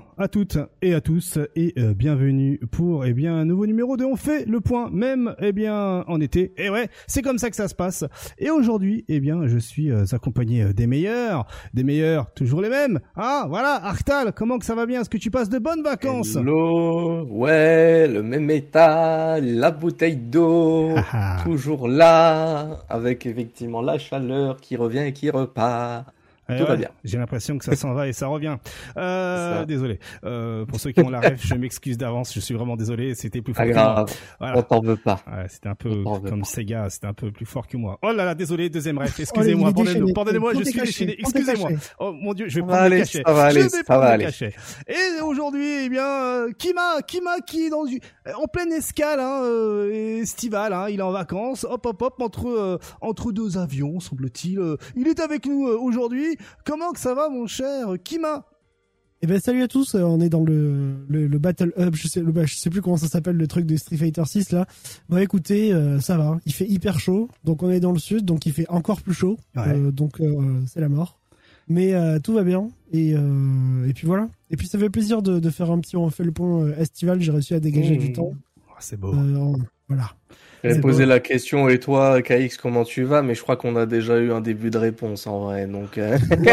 Bonjour à toutes et à tous et euh, bienvenue pour eh bien un nouveau numéro de On fait le point même eh bien en été. Et ouais, c'est comme ça que ça se passe. Et aujourd'hui, eh bien, je suis euh, accompagné euh, des meilleurs, des meilleurs, toujours les mêmes. Ah, voilà, Arctal, comment que ça va bien? Est-ce que tu passes de bonnes vacances? Hello, ouais, le même état, la bouteille d'eau, Ah, ah. toujours là, avec effectivement la chaleur qui revient et qui repart. Va bien. J'ai l'impression que ça s'en va et ça revient. Euh, Ça. désolé. Euh, pour ceux qui ont la ref, je m'excuse d'avance. Je suis vraiment désolé. C'était plus fort moi. grave, Voilà. on t'en veut pas. Ouais, c'était un peu comme pas. Sega, c'était un peu plus fort que moi. Oh là là, désolé, deuxième ref, Oh, excusez-moi, est pardonnez- pardonnez-moi, je suis déchaîné, excusez-moi. Oh mon dieu, je vais prendre le cachet. ça va aller, ça va le aller. Et aujourd'hui, eh bien, euh, Kima, Kima qui est dans une- en pleine escale, hein, euh, estivale, hein, il est en vacances, hop hop hop, entre euh, entre deux avions, semble-t-il. il est avec nous aujourd'hui. Comment que ça va, mon cher Kima? Eh ben salut à tous, euh, on est dans le, le, le Battle Hub, je sais, le, bah, je sais plus comment ça s'appelle, le truc de Street Fighter 6 là. Bon écoutez, euh, ça va, il fait hyper chaud, donc on est dans le sud, donc il fait encore plus chaud, Ouais. Euh, donc euh, c'est la mort. Mais tout va bien, et, et puis voilà. Et puis ça fait plaisir de, de faire un petit, on fait le point euh, estival, j'ai réussi à dégager Mmh. du temps. Oh, C'est beau. En- voilà. J'avais posé beau. la question, et toi, KX, comment tu vas? Mais je crois qu'on a déjà eu un début de réponse, en vrai, donc, euh, Ouais,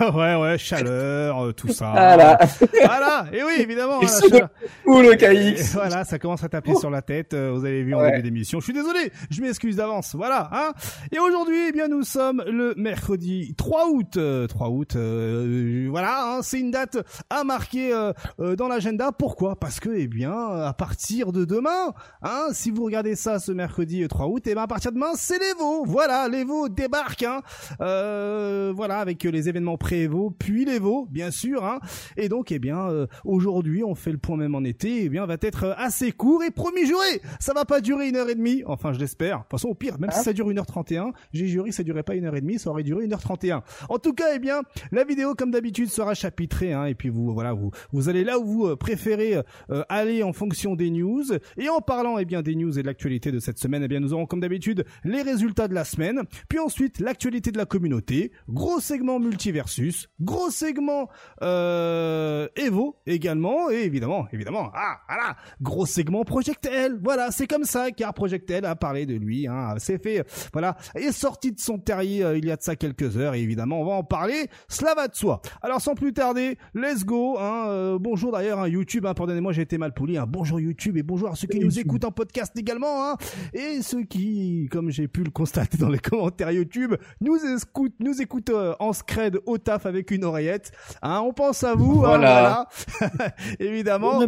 ouais, ouais, ouais, chaleur, euh, tout ça. voilà. Voilà, et oui, évidemment. Il hein, la. Où le Et KX? Voilà, ça commence à taper sur la tête. euh, Vous avez vu en Ouais. début d'émission. Je suis désolé, je m'excuse d'avance. Voilà. Hein et aujourd'hui, eh bien, nous sommes le mercredi 3 août. euh, 3 août. euh, voilà, hein, c'est une date à marquer euh, euh, dans l'agenda. Pourquoi? Parce que, eh bien, à partir de demain, hein, si vous regardez ça ce mercredi euh, 3 août, eh bien, à partir de demain, c'est l'Evo. Voilà, l'Evo débarque. Hein, euh, voilà, avec euh, les événements pré-Evo, puis l'Evo, bien sûr. Hein, et donc, eh bien, euh, aujourd'hui, on fait le point même en été. Eh bien, va être euh, assez court et promis juré, ça va pas durer une heure et demie. Enfin, je l'espère. De toute façon, au pire, même si ça dure une heure 31 j'ai juré que ça durait pas une heure et demie, ça aurait duré une heure 31 En tout cas, eh bien, la vidéo, comme d'habitude, sera chapitrée. Hein, et puis vous, voilà, vous, vous allez là où vous euh, préférez euh, aller en fonction des news. Et en parlant, eh bien, des news et de l'actualité de cette semaine, eh bien, nous aurons comme d'habitude les résultats de la semaine. Puis ensuite, l'actualité de la communauté. Gros segment multiversus. Gros segment euh, Evo également. Et évidemment, évidemment, ah, voilà, gros segment Projectel. Voilà, c'est comme ça car Projectel a parlé de lui. Hein, c'est fait, voilà, est sorti de son terrier euh, il y a de ça quelques heures. Et évidemment, on va en parler. Cela va de soi. Alors, sans plus tarder, let's go. Hein, euh, bonjour d'ailleurs, hein, YouTube. Hein, pardonnez-moi, j'ai été mal poli. Hein, bonjour YouTube et bonjour à ceux qui nous écoutent en podcast également. Hein, et ceux qui, comme j'ai pu le constater dans les commentaires YouTube, nous écoutent, nous écoutent euh, en scred au taf avec une oreillette. Hein, on pense à vous. hein, Voilà. Évidemment.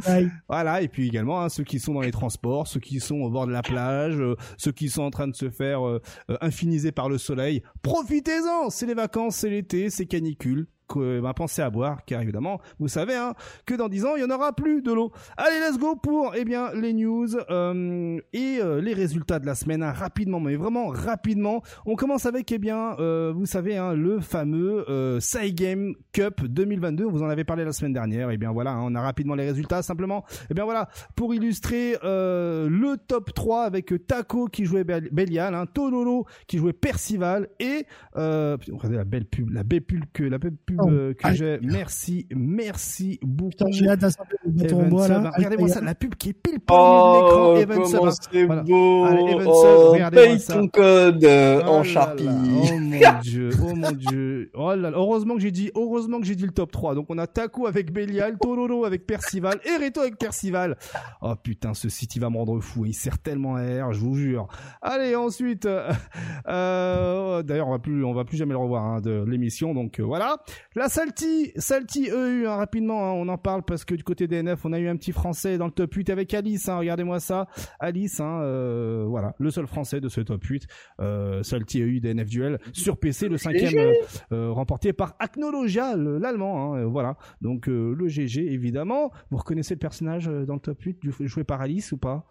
Voilà, et puis également hein, ceux qui sont dans les transports, ceux qui sont au bord de la plage, euh, ceux qui sont en train de se faire euh, euh, infiniser par le soleil. Profitez-en, c'est les vacances, c'est l'été, c'est canicule. Que, ben, pensez à boire, car évidemment, vous savez hein, que dans 10 ans, il y en aura plus de l'eau. Allez, let's go pour eh bien les news euh, et euh, les résultats de la semaine hein, rapidement, mais vraiment rapidement. On commence avec eh bien, euh, vous savez, hein, le fameux euh, Game Cup 2022. Vous en avez parlé la semaine dernière. Et bien voilà, hein, on a rapidement les résultats. Simplement, et bien voilà, pour illustrer euh, le top 3 avec Taco qui jouait Bel- Belial, hein, Tololo qui jouait Percival et euh, regardez la belle pub, la belle pub que la belle pub Oh, euh, que j'ai. Merci, merci beaucoup. Putain, j'ai hâte d'assembler le bâton en Evan bois Sub, là. Regardez-moi ça, la pub qui est pile poil Oh, de l'écran. Evan Sub, comment c'est Voilà. beau! Allez, Oh, regardez-moi paye ça. ton code euh, Oh en Sharpie. oh mon dieu, oh mon dieu. Oh là là, heureusement que j'ai dit, heureusement que j'ai dit le top 3. Donc on a Taco avec Belial, Tololo avec Percival et Reto avec Percival. Oh putain, ce site il va me rendre fou. Il sert tellement à R, je vous jure. Allez, ensuite, euh, euh, d'ailleurs on va plus, on va plus jamais le revoir hein, de l'émission. Donc euh, voilà. La Salty, Salty EU, hein, rapidement, hein, on en parle parce que du côté des NF, on a eu un petit français dans le top 8 avec Alice. Hein, Regardez-moi ça, Alice. Hein, euh, voilà, le seul français de ce top 8 euh, Salty EU DNF Duel sur PC, le cinquième euh, euh, remporté par Acnologia, le- l'allemand. Hein, euh, voilà, donc euh, le GG évidemment. Vous reconnaissez le personnage dans le top 8 du- joué par Alice ou pas?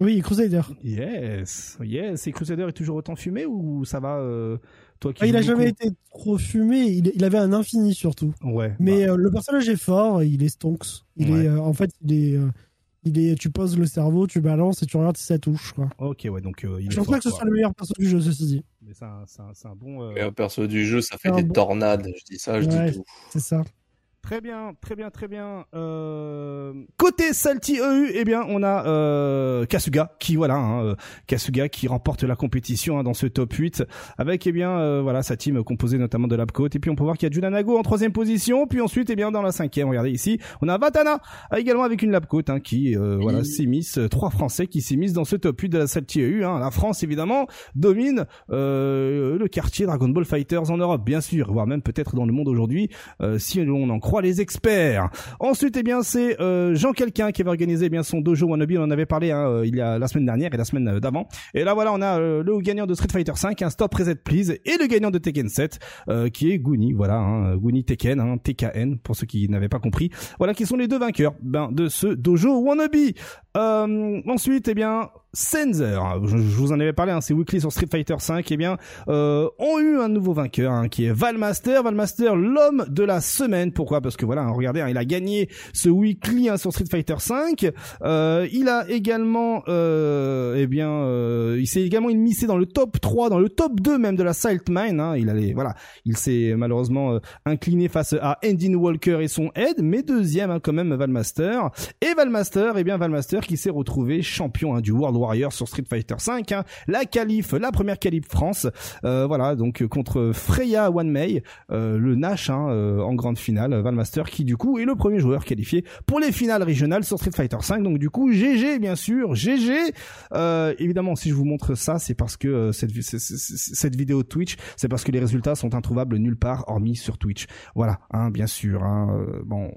Oui, Crusader. Yes, yes. Et Crusader est toujours autant fumé ou ça va euh, Toi qui Ah, il a jamais été trop fumé, il, il avait un infini surtout. Ouais. Mais bah, euh, le personnage est fort, il est stonks. Il Ouais. est, euh, en fait, il est, euh, il est, tu poses le cerveau, tu balances et tu regardes si ça touche. Quoi. ok, ouais, donc euh, il Je pense pas que ce soit le meilleur perso du jeu, ceci dit. Mais c'est un, bon. euh, Et un perso du jeu, ça fait des bon- tornades. Je dis ça, je Ouais. dis tout. C'est ça. Très bien, très bien, très bien. Euh... Côté Salty EU, eh bien, on a euh, Kasuga qui, voilà, hein, euh, Kasuga qui remporte la compétition hein, dans ce top 8 avec, eh bien, euh, voilà, sa team composée notamment de Labcoat. Et puis on peut voir qu'il y a Junanago en troisième position. Puis ensuite, eh bien, dans la cinquième, regardez ici, on a Vatana également avec une Labcoat hein, qui, euh, voilà, s'immisce, trois Français qui s'immiscent dans ce top 8 de la Salty EU. Hein. La France, évidemment, domine le quartier Dragon Ball Fighters en Europe, bien sûr, voire même peut-être dans le monde aujourd'hui, si on en croit les experts. Ensuite, eh bien, c'est euh, Jean Quelqu'un qui avait organisé eh bien son dojo wannabe. On en avait parlé hein, euh, il y a la semaine dernière et la semaine euh, d'avant. Et là, voilà, on a le gagnant de Street Fighter 5, un Stop Reset Please, et le gagnant de Tekken 7, qui est Guni. Voilà, hein, Guni Tekken, hein, TKN pour ceux qui n'avaient pas compris. Voilà, qui sont les deux vainqueurs ben, de ce dojo wannabe. ensuite, eh bien, Sensor, je, vous en avais parlé, hein, c'est Weekly sur Street Fighter 5, eh bien, euh, ont eu un nouveau vainqueur, hein, qui est Valmaster. Valmaster, l'homme de la semaine. Pourquoi? Parce que voilà, hein, regardez, hein, il a gagné ce Weekly sur Street Fighter 5. Euh, il a également, euh, eh bien, euh, il s'est également immiscé dans le top 3, dans le top 2 même de la Saltmine. Hein, il allait, voilà, il s'est malheureusement euh, incliné face à Endin Walker et son aide, mais deuxième hein, quand même Valmaster. Et Valmaster, eh bien Valmaster qui s'est retrouvé champion hein, du World Warrior sur Street Fighter 5, hein, la qualif, la première qualif France, euh, voilà donc contre Freya One May, euh, le Nash hein, euh, en grande finale, Valmaster qui du coup est le premier joueur qualifié pour les finales régionales sur Street Fighter 5. Donc du coup GG bien sûr, GG. évidemment si je vous montre ça, c'est parce que cette cette vidéo Twitch, c'est parce que les résultats sont introuvables nulle part hormis sur Twitch. Voilà, hein, bien sûr. Hein, bon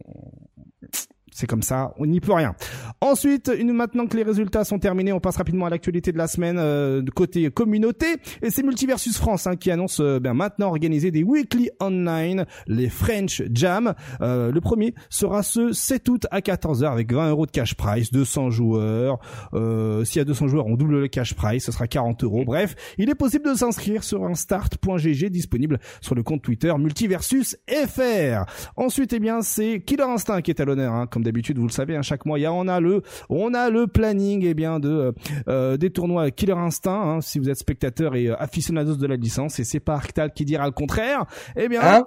c'est comme ça, on n'y peut rien. Ensuite, une, maintenant que les résultats sont terminés, on passe rapidement à l'actualité de la semaine euh, côté communauté. Et c'est Multiversus France hein, qui annonce euh, ben, maintenant organiser des weekly online, les French Jam. Euh, le premier sera ce 7 août à 14h avec 20 euros de cash price, 200 joueurs. S'il y a 200 joueurs, on double le cash price, ce sera 40 euros. Bref, il est possible de s'inscrire sur un start.gg disponible sur le compte Twitter Multiversus FR. Ensuite, eh bien, c'est Killer Instinct qui est à l'honneur, hein, comme d'habitude, vous le savez, à hein, chaque mois, on a le, on a le planning, eh bien, de euh, euh, des tournois Killer Instinct. Hein, si vous êtes spectateur et euh, aficionados de la licence, et c'est pas Arctal qui dira le contraire. Eh bien. Hein?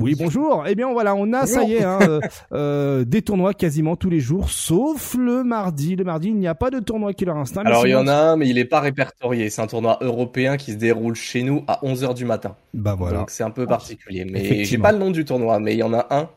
oui, bonjour. Eh bien, voilà, on a, ça y est, hein, des tournois quasiment tous les jours, sauf le mardi. Le mardi, il n'y a pas de tournoi Killer Instinct. Alors, il y en a un, mais il est pas répertorié. C'est un tournoi européen qui se déroule chez nous à 11h du matin. Bah voilà. Donc, c'est un peu particulier. Mais j'ai pas le nom du tournoi, mais il y en a un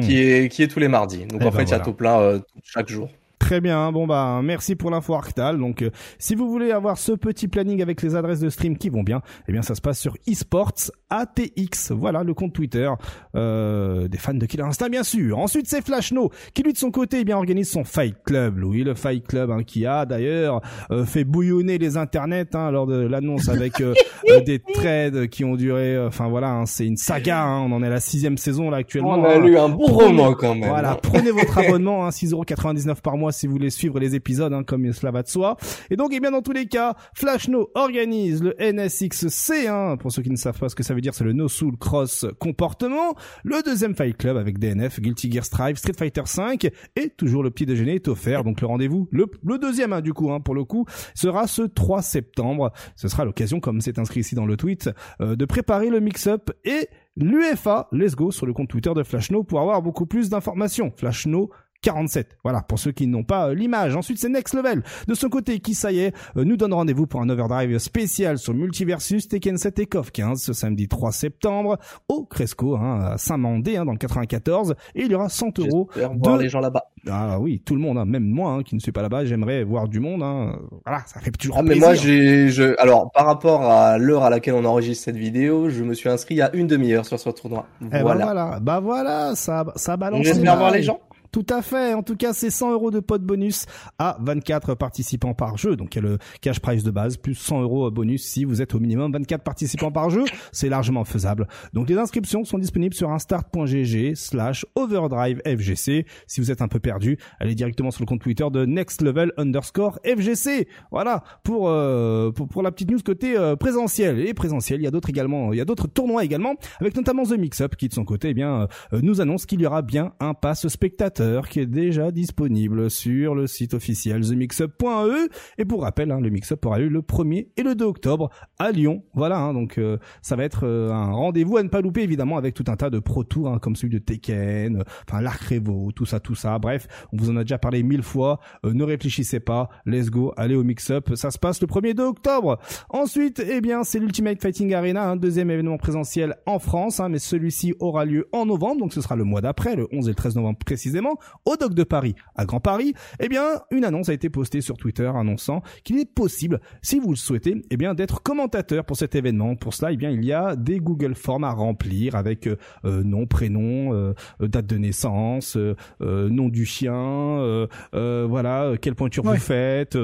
qui, hmm. est, qui est tous les mardis. Donc eh en ben fait, il y a tout plein euh, chaque jour. Très bien. Bon bah merci pour l'info Arctal. Donc euh, si vous voulez avoir ce petit planning avec les adresses de stream qui vont bien, eh bien ça se passe sur esports ATX. Voilà le compte Twitter euh, des fans de Killer Instinct bien sûr. Ensuite c'est Flashno qui lui de son côté eh bien organise son Fight Club. Louis le Fight Club hein, qui a d'ailleurs euh, fait bouillonner les internets hein, lors de l'annonce avec euh, des trades qui ont duré. Enfin voilà, hein, c'est une saga. Hein, on en est à la sixième saison là actuellement. On a lu un bon roman quand même. Voilà, prenez votre abonnement, hein, 6,99€ par mois si vous voulez suivre les épisodes, hein, comme cela va de soi. Et donc, eh bien, dans tous les cas, Flashno organise le NSXC, hein, pour ceux qui ne savent pas ce que ça veut dire, c'est le No Soul Cross Comportement, le deuxième Fight Club avec DNF, Guilty Gear Strive, Street Fighter 5, et toujours le petit déjeuner est offert, donc le rendez-vous, le, le deuxième, hein, du coup, hein, pour le coup, sera ce 3 septembre. Ce sera l'occasion, comme c'est inscrit ici dans le tweet, euh, de préparer le mix-up et l'UFA, let's go, sur le compte Twitter de Flashno pour avoir beaucoup plus d'informations. Flashno 47. Voilà, pour ceux qui n'ont pas euh, l'image. Ensuite, c'est Next Level. De son côté, qui ça y est, euh, nous donne rendez-vous pour un overdrive spécial sur Multiversus Tekken 7 et KOF 15 ce samedi 3 septembre au Cresco, hein, à Saint-Mandé, hein, dans le 94. Et il y aura 100 euros. De... voir les gens là-bas. Ah oui, tout le monde, hein, même moi, hein, qui ne suis pas là-bas, j'aimerais voir du monde. Hein. Voilà, ça fait toujours ah, plaisir. Mais moi, j'ai, je, alors par rapport à l'heure à laquelle on enregistre cette vidéo, je me suis inscrit a une demi-heure sur ce tournoi. Eh ben voilà. bah voilà, bah voilà, ça, ça balance. J'espère voir les gens. Tout à fait. En tout cas, c'est 100 euros de pot bonus à 24 participants par jeu. Donc, il y a le cash price de base plus 100 euros bonus si vous êtes au minimum 24 participants par jeu. C'est largement faisable. Donc, les inscriptions sont disponibles sur instart.gg slash overdrive FGC. Si vous êtes un peu perdu, allez directement sur le compte Twitter de next level underscore FGC. Voilà. Pour, euh, pour, pour, la petite news côté euh, présentiel. Et présentiel, il y a d'autres également, il y a d'autres tournois également, avec notamment The Mix Up qui de son côté, eh bien, euh, nous annonce qu'il y aura bien un pass spectateur qui est déjà disponible sur le site officiel themixup.e. Et pour rappel, hein, le Mixup aura lieu le 1er et le 2 octobre à Lyon. Voilà, hein, donc euh, ça va être euh, un rendez-vous à ne pas louper évidemment avec tout un tas de pro tours hein, comme celui de Tekken, euh, enfin l'Arc Revo, tout ça, tout ça. Bref, on vous en a déjà parlé mille fois. ne réfléchissez pas, let's go, allez au Mixup. Ça se passe le 1er 2 octobre. Ensuite, eh bien, c'est l'Ultimate Fighting Arena, un deuxième événement présentiel en France, mais celui-ci aura lieu en novembre, donc ce sera le mois d'après, le 11 et le 13 novembre précisément, au Doc de Paris, à Grand Paris. Eh bien, une annonce a été postée sur Twitter annonçant qu'il est possible, si vous le souhaitez, eh bien, d'être commentateur pour cet événement. Pour cela, eh bien, il y a des Google Forms à remplir avec euh, euh, nom, prénom, euh, date de naissance, nom du chien, voilà, quelle pointure vous faites,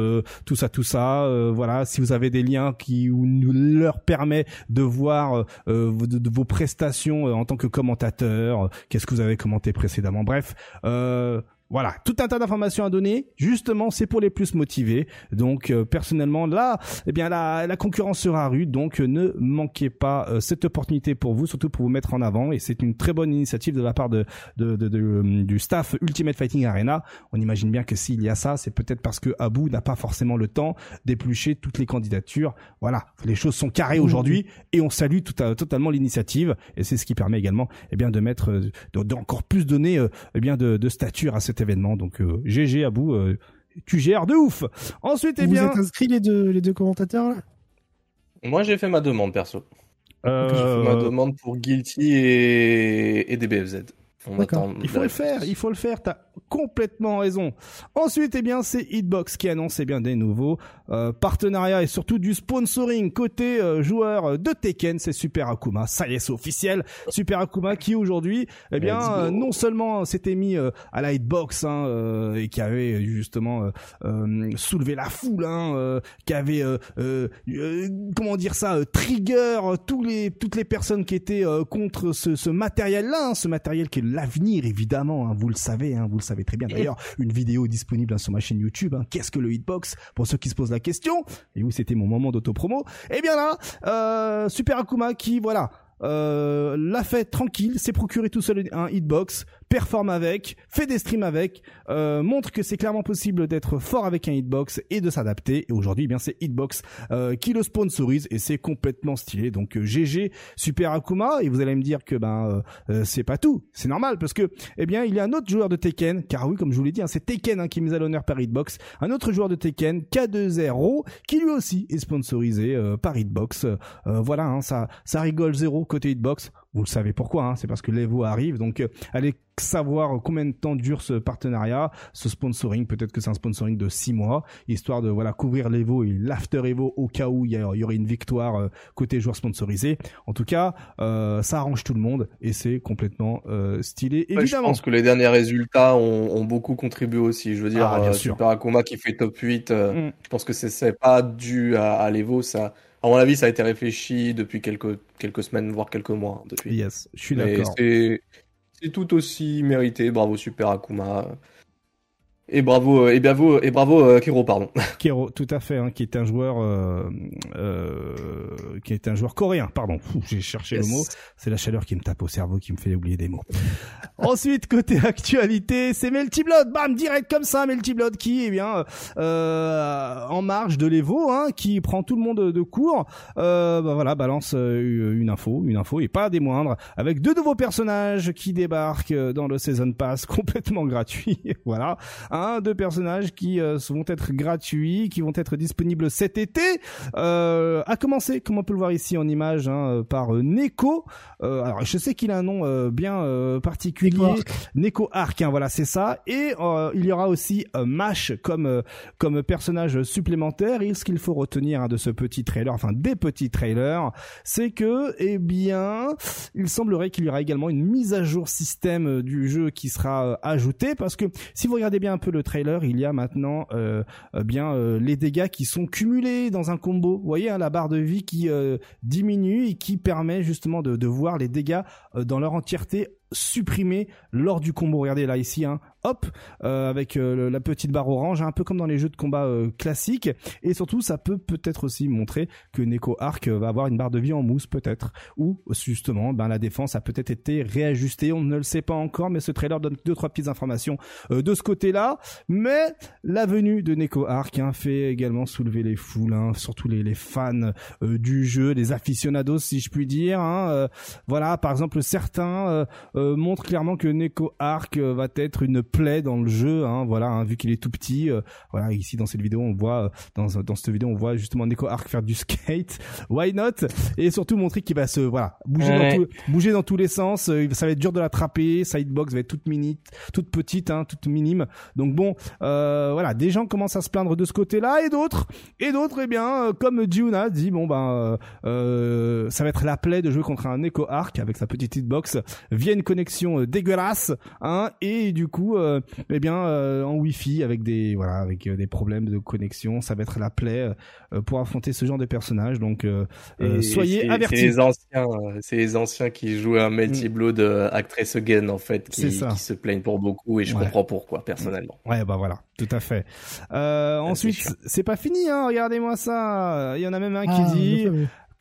tout ça, tout ça. voilà, si vous avez des liens qui nous leur permet de voir de, vos prestations en tant que commentateur, qu'est-ce que vous avez commenté précédemment. Bref, uh voilà, tout un tas d'informations à donner. Justement, c'est pour les plus motivés. Donc, euh, personnellement, là, eh bien, la, la concurrence sera rude. Donc, euh, ne manquez pas euh, cette opportunité pour vous, surtout pour vous mettre en avant. Et c'est une très bonne initiative de la part de, de, de, du staff Ultimate Fighting Arena. On imagine bien que s'il y a ça, c'est peut-être parce que Abu n'a pas forcément le temps d'éplucher toutes les candidatures. Voilà, les choses sont carrées aujourd'hui et on salue tout totalement l'initiative. Et c'est ce qui permet également, eh bien, de mettre, d'encore plus donner, eh bien, de, de stature à cette événement. Donc GG à bout, tu gères de ouf. Ensuite, eh bien, vous êtes inscrit les deux les deux commentateurs Moi, j'ai fait ma demande perso. Euh... Ma demande pour Guilty et, et DBFZ. il faut le faire, il faut le faire. T'as complètement raison. Ensuite, eh bien, c'est Hitbox qui annonce eh bien des nouveaux euh, partenariats et surtout du sponsoring côté euh, joueur de Tekken. C'est Super Akuma. Ça y est, c'est officiel. Super Akuma qui aujourd'hui, eh bien, non seulement s'était mis euh, à la Hitbox hein, et qui avait justement soulevé la foule, hein, qui avait comment dire ça, trigger tous les toutes les personnes qui étaient contre ce, ce matériel-là, hein, ce matériel qui est l'avenir évidemment. Hein, vous le savez, hein, vous le savez très bien d'ailleurs, une vidéo disponible sur ma chaîne YouTube. Hein. Qu'est-ce que le hitbox? Pour ceux qui se posent la question, et où c'était mon moment d'autopromo. Eh bien là, euh, Super Akuma qui, voilà, euh, l'a fait tranquille, s'est procuré tout seul un hitbox, performe avec, fait des streams avec, euh, montre que c'est clairement possible d'être fort avec un hitbox et de s'adapter. Et aujourd'hui, eh bien c'est Hitbox euh, qui le sponsorise et c'est complètement stylé. Donc GG euh, Super Akuma. Et vous allez me dire que ben c'est pas tout, c'est normal parce que eh bien il y a un autre joueur de Tekken, car oui comme je vous l'ai dit, hein, c'est Tekken hein, qui est mis à l'honneur par Hitbox. Un autre joueur de Tekken, K2RO, qui lui aussi est sponsorisé par Hitbox. voilà, hein, ça ça rigole zéro côté Hitbox. Vous le savez pourquoi, hein, c'est parce que l'Evo arrive. Donc allez savoir combien de temps dure ce partenariat, ce sponsoring. Peut-être que c'est un sponsoring de six mois, histoire de voilà couvrir l'Evo et l'After Evo au cas où il y, aurait une victoire euh, côté joueur sponsorisé. En tout cas, euh, ça arrange tout le monde et c'est complètement euh, stylé. Évidemment. je pense que les derniers résultats ont, beaucoup contribué aussi. Je veux dire, ah, Super Akuma qui fait top 8, mm. je pense que c'est pas dû à, à l'Evo, ça. À mon avis, ça a été réfléchi depuis quelques, quelques semaines, voire quelques mois. Depuis. Yes, je suis d'accord c'est tout aussi mérité. Bravo Super Akuma. Et bravo, et bravo, et bravo euh, Kiro, pardon. Kiro, tout à fait, hein, qui est un joueur, euh, euh, qui est un joueur coréen, pardon. J'ai cherché le mot. C'est la chaleur qui me tape au cerveau, qui me fait oublier des mots. Ensuite, côté actualité, c'est Melty Blood, bam, direct comme ça, Melty Blood qui, eh bien, euh, en marge de l'Evo, hein, qui prend tout le monde de court. Euh, bah voilà, balance euh, une info, une info et pas des moindres, avec deux nouveaux personnages qui débarquent dans le Season Pass complètement gratuit. voilà deux personnages qui euh, vont être gratuits, qui vont être disponibles cet été. Euh, à commencer, comme on peut le voir ici en image, hein, par euh, Neko. Euh, alors je sais qu'il a un nom bien particulier. Neko Arc, hein, voilà, c'est ça. Et il y aura aussi Mash comme comme personnage supplémentaire. Et ce qu'il faut retenir hein, de ce petit trailer, enfin des petits trailers, c'est que, eh bien, il semblerait qu'il y aura également une mise à jour système du jeu qui sera ajoutée, parce que si vous regardez bien un peu le trailer, il y a maintenant euh, euh, bien euh, les dégâts qui sont cumulés dans un combo. Vous voyez hein, la barre de vie qui diminue et qui permet justement de, de voir les dégâts dans leur entièreté supprimé lors du combo. Regardez là ici, hein, hop, euh, avec euh, la petite barre orange, un peu comme dans les jeux de combat euh, classiques. Et surtout, ça peut peut-être aussi montrer que Neko Arc va avoir une barre de vie en mousse, peut-être, ou justement, ben la défense a peut-être été réajustée. On ne le sait pas encore, mais ce trailer donne deux trois petites informations de ce côté-là. Mais la venue de Neko Arc hein, fait également soulever les foules, hein, surtout les, les fans du jeu, les aficionados, si je puis dire. Hein, voilà, par exemple, certains montrent clairement que Neko Arc va être une plaît dans le jeu. Hein, voilà, hein, vu qu'il est tout petit. Euh, voilà, ici dans cette vidéo, on voit euh, dans dans cette vidéo, on voit justement Neko Arc faire du skate. Why not? Et surtout montrer qu'il va se voilà bouger dans bouger dans tous les sens. Euh, ça va être dur de l'attraper. Sidebox va être toute mini, toute petite, hein, toute minime. Donc bon, voilà, des gens commencent à se plaindre de ce côté-là et d'autres et d'autres, eh bien, comme Juna dit, bon ben, ça va être la plaie de jouer contre un Neko Arc avec sa petite hitbox via une connexion dégueulasse, hein, et du coup euh, eh bien euh, en Wi-Fi avec des voilà avec euh, des problèmes de connexion, ça va être la plaie pour affronter ce genre de personnages. Donc soyez avertis. C'est les anciens, c'est les anciens qui jouaient un Melty mm. Blood Actress Again en fait, qui, se plaignent pour beaucoup et je comprends pourquoi personnellement. Ouais bah voilà, tout à fait. ensuite, c'est pas fini hein, regardez-moi ça. Il y en a même un qui ah, dit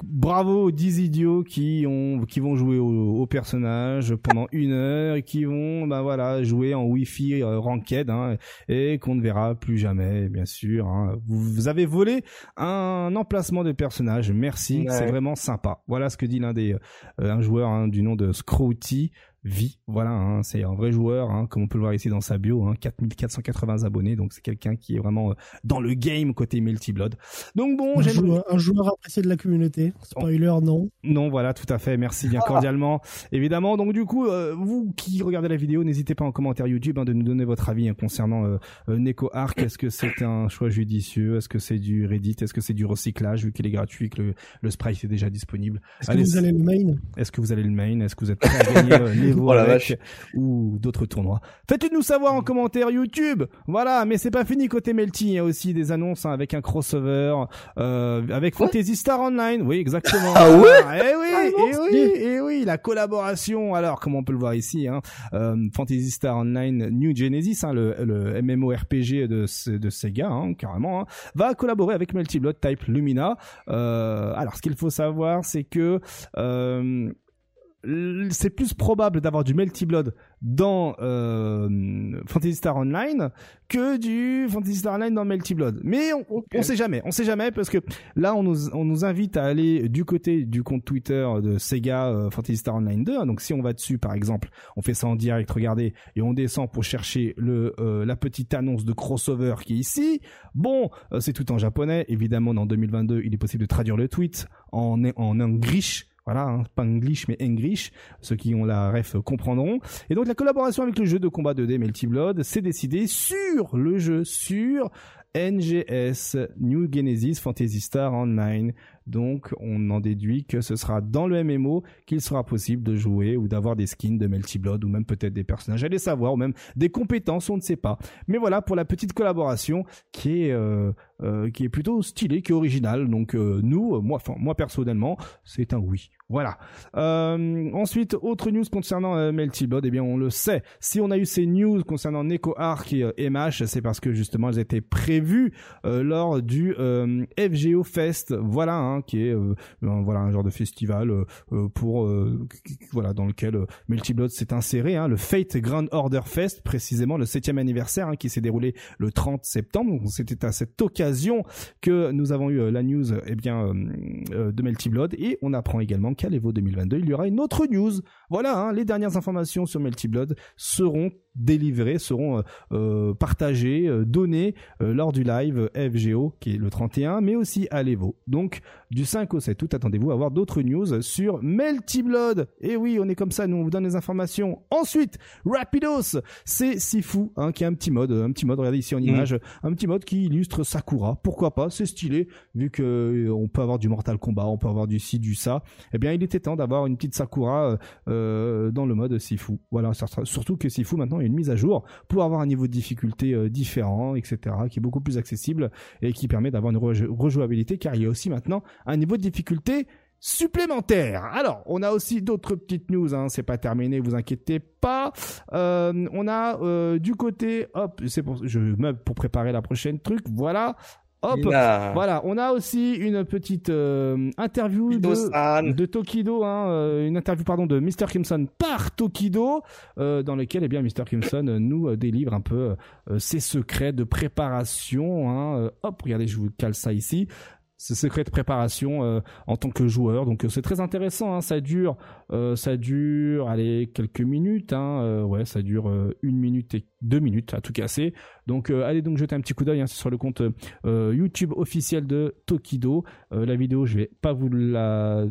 bravo aux 10 idiots qui ont qui vont jouer au, personnage pendant une heure et qui vont bah voilà jouer en wifi euh, ranked hein, et qu'on ne verra plus jamais bien sûr hein. vous, avez volé un emplacement de personnage. Merci c'est vraiment sympa. Voilà ce que dit l'un des euh, un joueur hein, du nom de Scrouty vie. Voilà, hein, c'est un vrai joueur, hein, comme on peut le voir ici dans sa bio, hein, 4480 abonnés, donc c'est quelqu'un qui est vraiment euh, dans le game côté Multi Blood. Donc bon, un joueur, un joueur apprécié de la communauté. Spoiler, non. Non, voilà, tout à fait. Merci bien cordialement, évidemment. Donc du coup, euh, vous qui regardez la vidéo, n'hésitez pas en commentaire YouTube de nous donner votre avis concernant euh, Neko Arc. Est-ce que c'est un choix judicieux? Est-ce que c'est du Reddit? Est-ce que c'est du recyclage vu qu'il est gratuit, que le, le sprite est déjà disponible? Est-ce que vous allez le main? Est-ce que vous allez le main? Est-ce que vous êtes prêt à gagner oh la vache. ou d'autres tournois. Faites-le nous savoir en commentaire YouTube. Voilà, mais c'est pas fini côté Melty. Il y a aussi des annonces hein, avec un crossover euh, avec Fantasy Star Online. Oui, exactement. Ah ouais Eh oui, ah eh oui, eh oui, la collaboration. Alors, comme on peut le voir ici, hein, euh, Fantasy Star Online New Genesis, hein, le, le MMORPG de, de Sega, hein, carrément, hein, va collaborer avec Multi Blood Type Lumina. Euh, alors, ce qu'il faut savoir, c'est que euh, c'est plus probable d'avoir du Melty Blood dans euh, Fantasy Star Online que du Fantasy Star Online dans Melty Blood. Mais on, on, sait jamais, on sait jamais parce que là on nous, on nous invite à aller du côté du compte Twitter de Sega euh, Fantasy Star Online 2. Donc si on va dessus par exemple, on fait ça en direct, regardez, et on descend pour chercher le euh, la petite annonce de crossover qui est ici. Bon, euh, c'est tout en japonais. Évidemment, dans 2022, il est possible de traduire le tweet en en English voilà, hein, pas English mais English, ceux qui ont la ref comprendront. Et donc la collaboration avec le jeu de combat 2D Melty Blood s'est décidée sur le jeu, sur NGS New Genesis Fantasy Star Online. Donc on en déduit que ce sera dans le MMO qu'il sera possible de jouer ou d'avoir des skins de Melty Blood ou même peut-être des personnages, allez savoir, ou même des compétences, on ne sait pas. Mais voilà pour la petite collaboration qui est euh, euh, qui est plutôt stylée, qui est originale. Donc euh, nous, moi, moi personnellement, c'est un oui. Voilà. Ensuite, autre news concernant Melty Blood, eh bien on le sait. Si on a eu ces news concernant Neko Arc et MH, c'est parce que justement elles étaient prévues lors du FGO Fest. Voilà, hein, qui est un, voilà un genre de festival pour voilà dans lequel Melty Blood s'est inséré. Hein, le Fate Grand Order Fest, précisément le septième anniversaire, hein, qui s'est déroulé le 30 septembre. C'était à cette occasion que nous avons eu euh, la news eh bien euh, euh, de Melty Blood et on apprend également qu'à l'Evo 2022 il y aura une autre news. Voilà, hein, les dernières informations sur Melty Blood seront délivrées, seront partagées, données lors du live FGO qui est le 31, mais aussi à l'Evo. Du 5 au 7 août, attendez-vous à avoir d'autres news sur Melty Blood. Et oui, on est comme ça, nous on vous donne les informations. Ensuite, Rapidos, c'est Sifu hein, qui a un petit mode, un petit mode, regardez ici en mm. image, un petit mode qui illustre Sakura. Pourquoi pas C'est stylé, vu que euh, on peut avoir du Mortal Kombat, on peut avoir du ci, du ça. Eh bien, il était temps d'avoir une petite Sakura euh, dans le mode Sifu. Voilà, surtout que Sifu maintenant il y a une mise à jour pour avoir un niveau de difficulté euh, différent, etc., qui est beaucoup plus accessible et qui permet d'avoir une rejouabilité, car il y a aussi maintenant un niveau de difficulté supplémentaires. Alors, on a aussi d'autres petites news, hein, c'est pas terminé, vous inquiétez pas. Euh, on a euh, du côté, hop, c'est pour, je meuble pour préparer la prochaine truc, voilà. Hop, voilà, on a aussi une petite euh, interview de, de, Tokido, hein, une interview pardon de Mr. Kimson par Tokido, dans lequel eh bien Mr. Kimson nous délivre un peu ses secrets de préparation. Hein, hop, regardez, je vous cale ça ici ce secret de préparation euh, en tant que joueur. Donc euh, c'est très intéressant. Hein. Ça dure, euh, ça dure, allez quelques minutes. Hein. ouais, ça dure une minute et deux minutes à tout casser. Donc allez donc jeter un petit coup d'œil hein, sur le compte YouTube officiel de Tokido. la vidéo, je vais pas vous la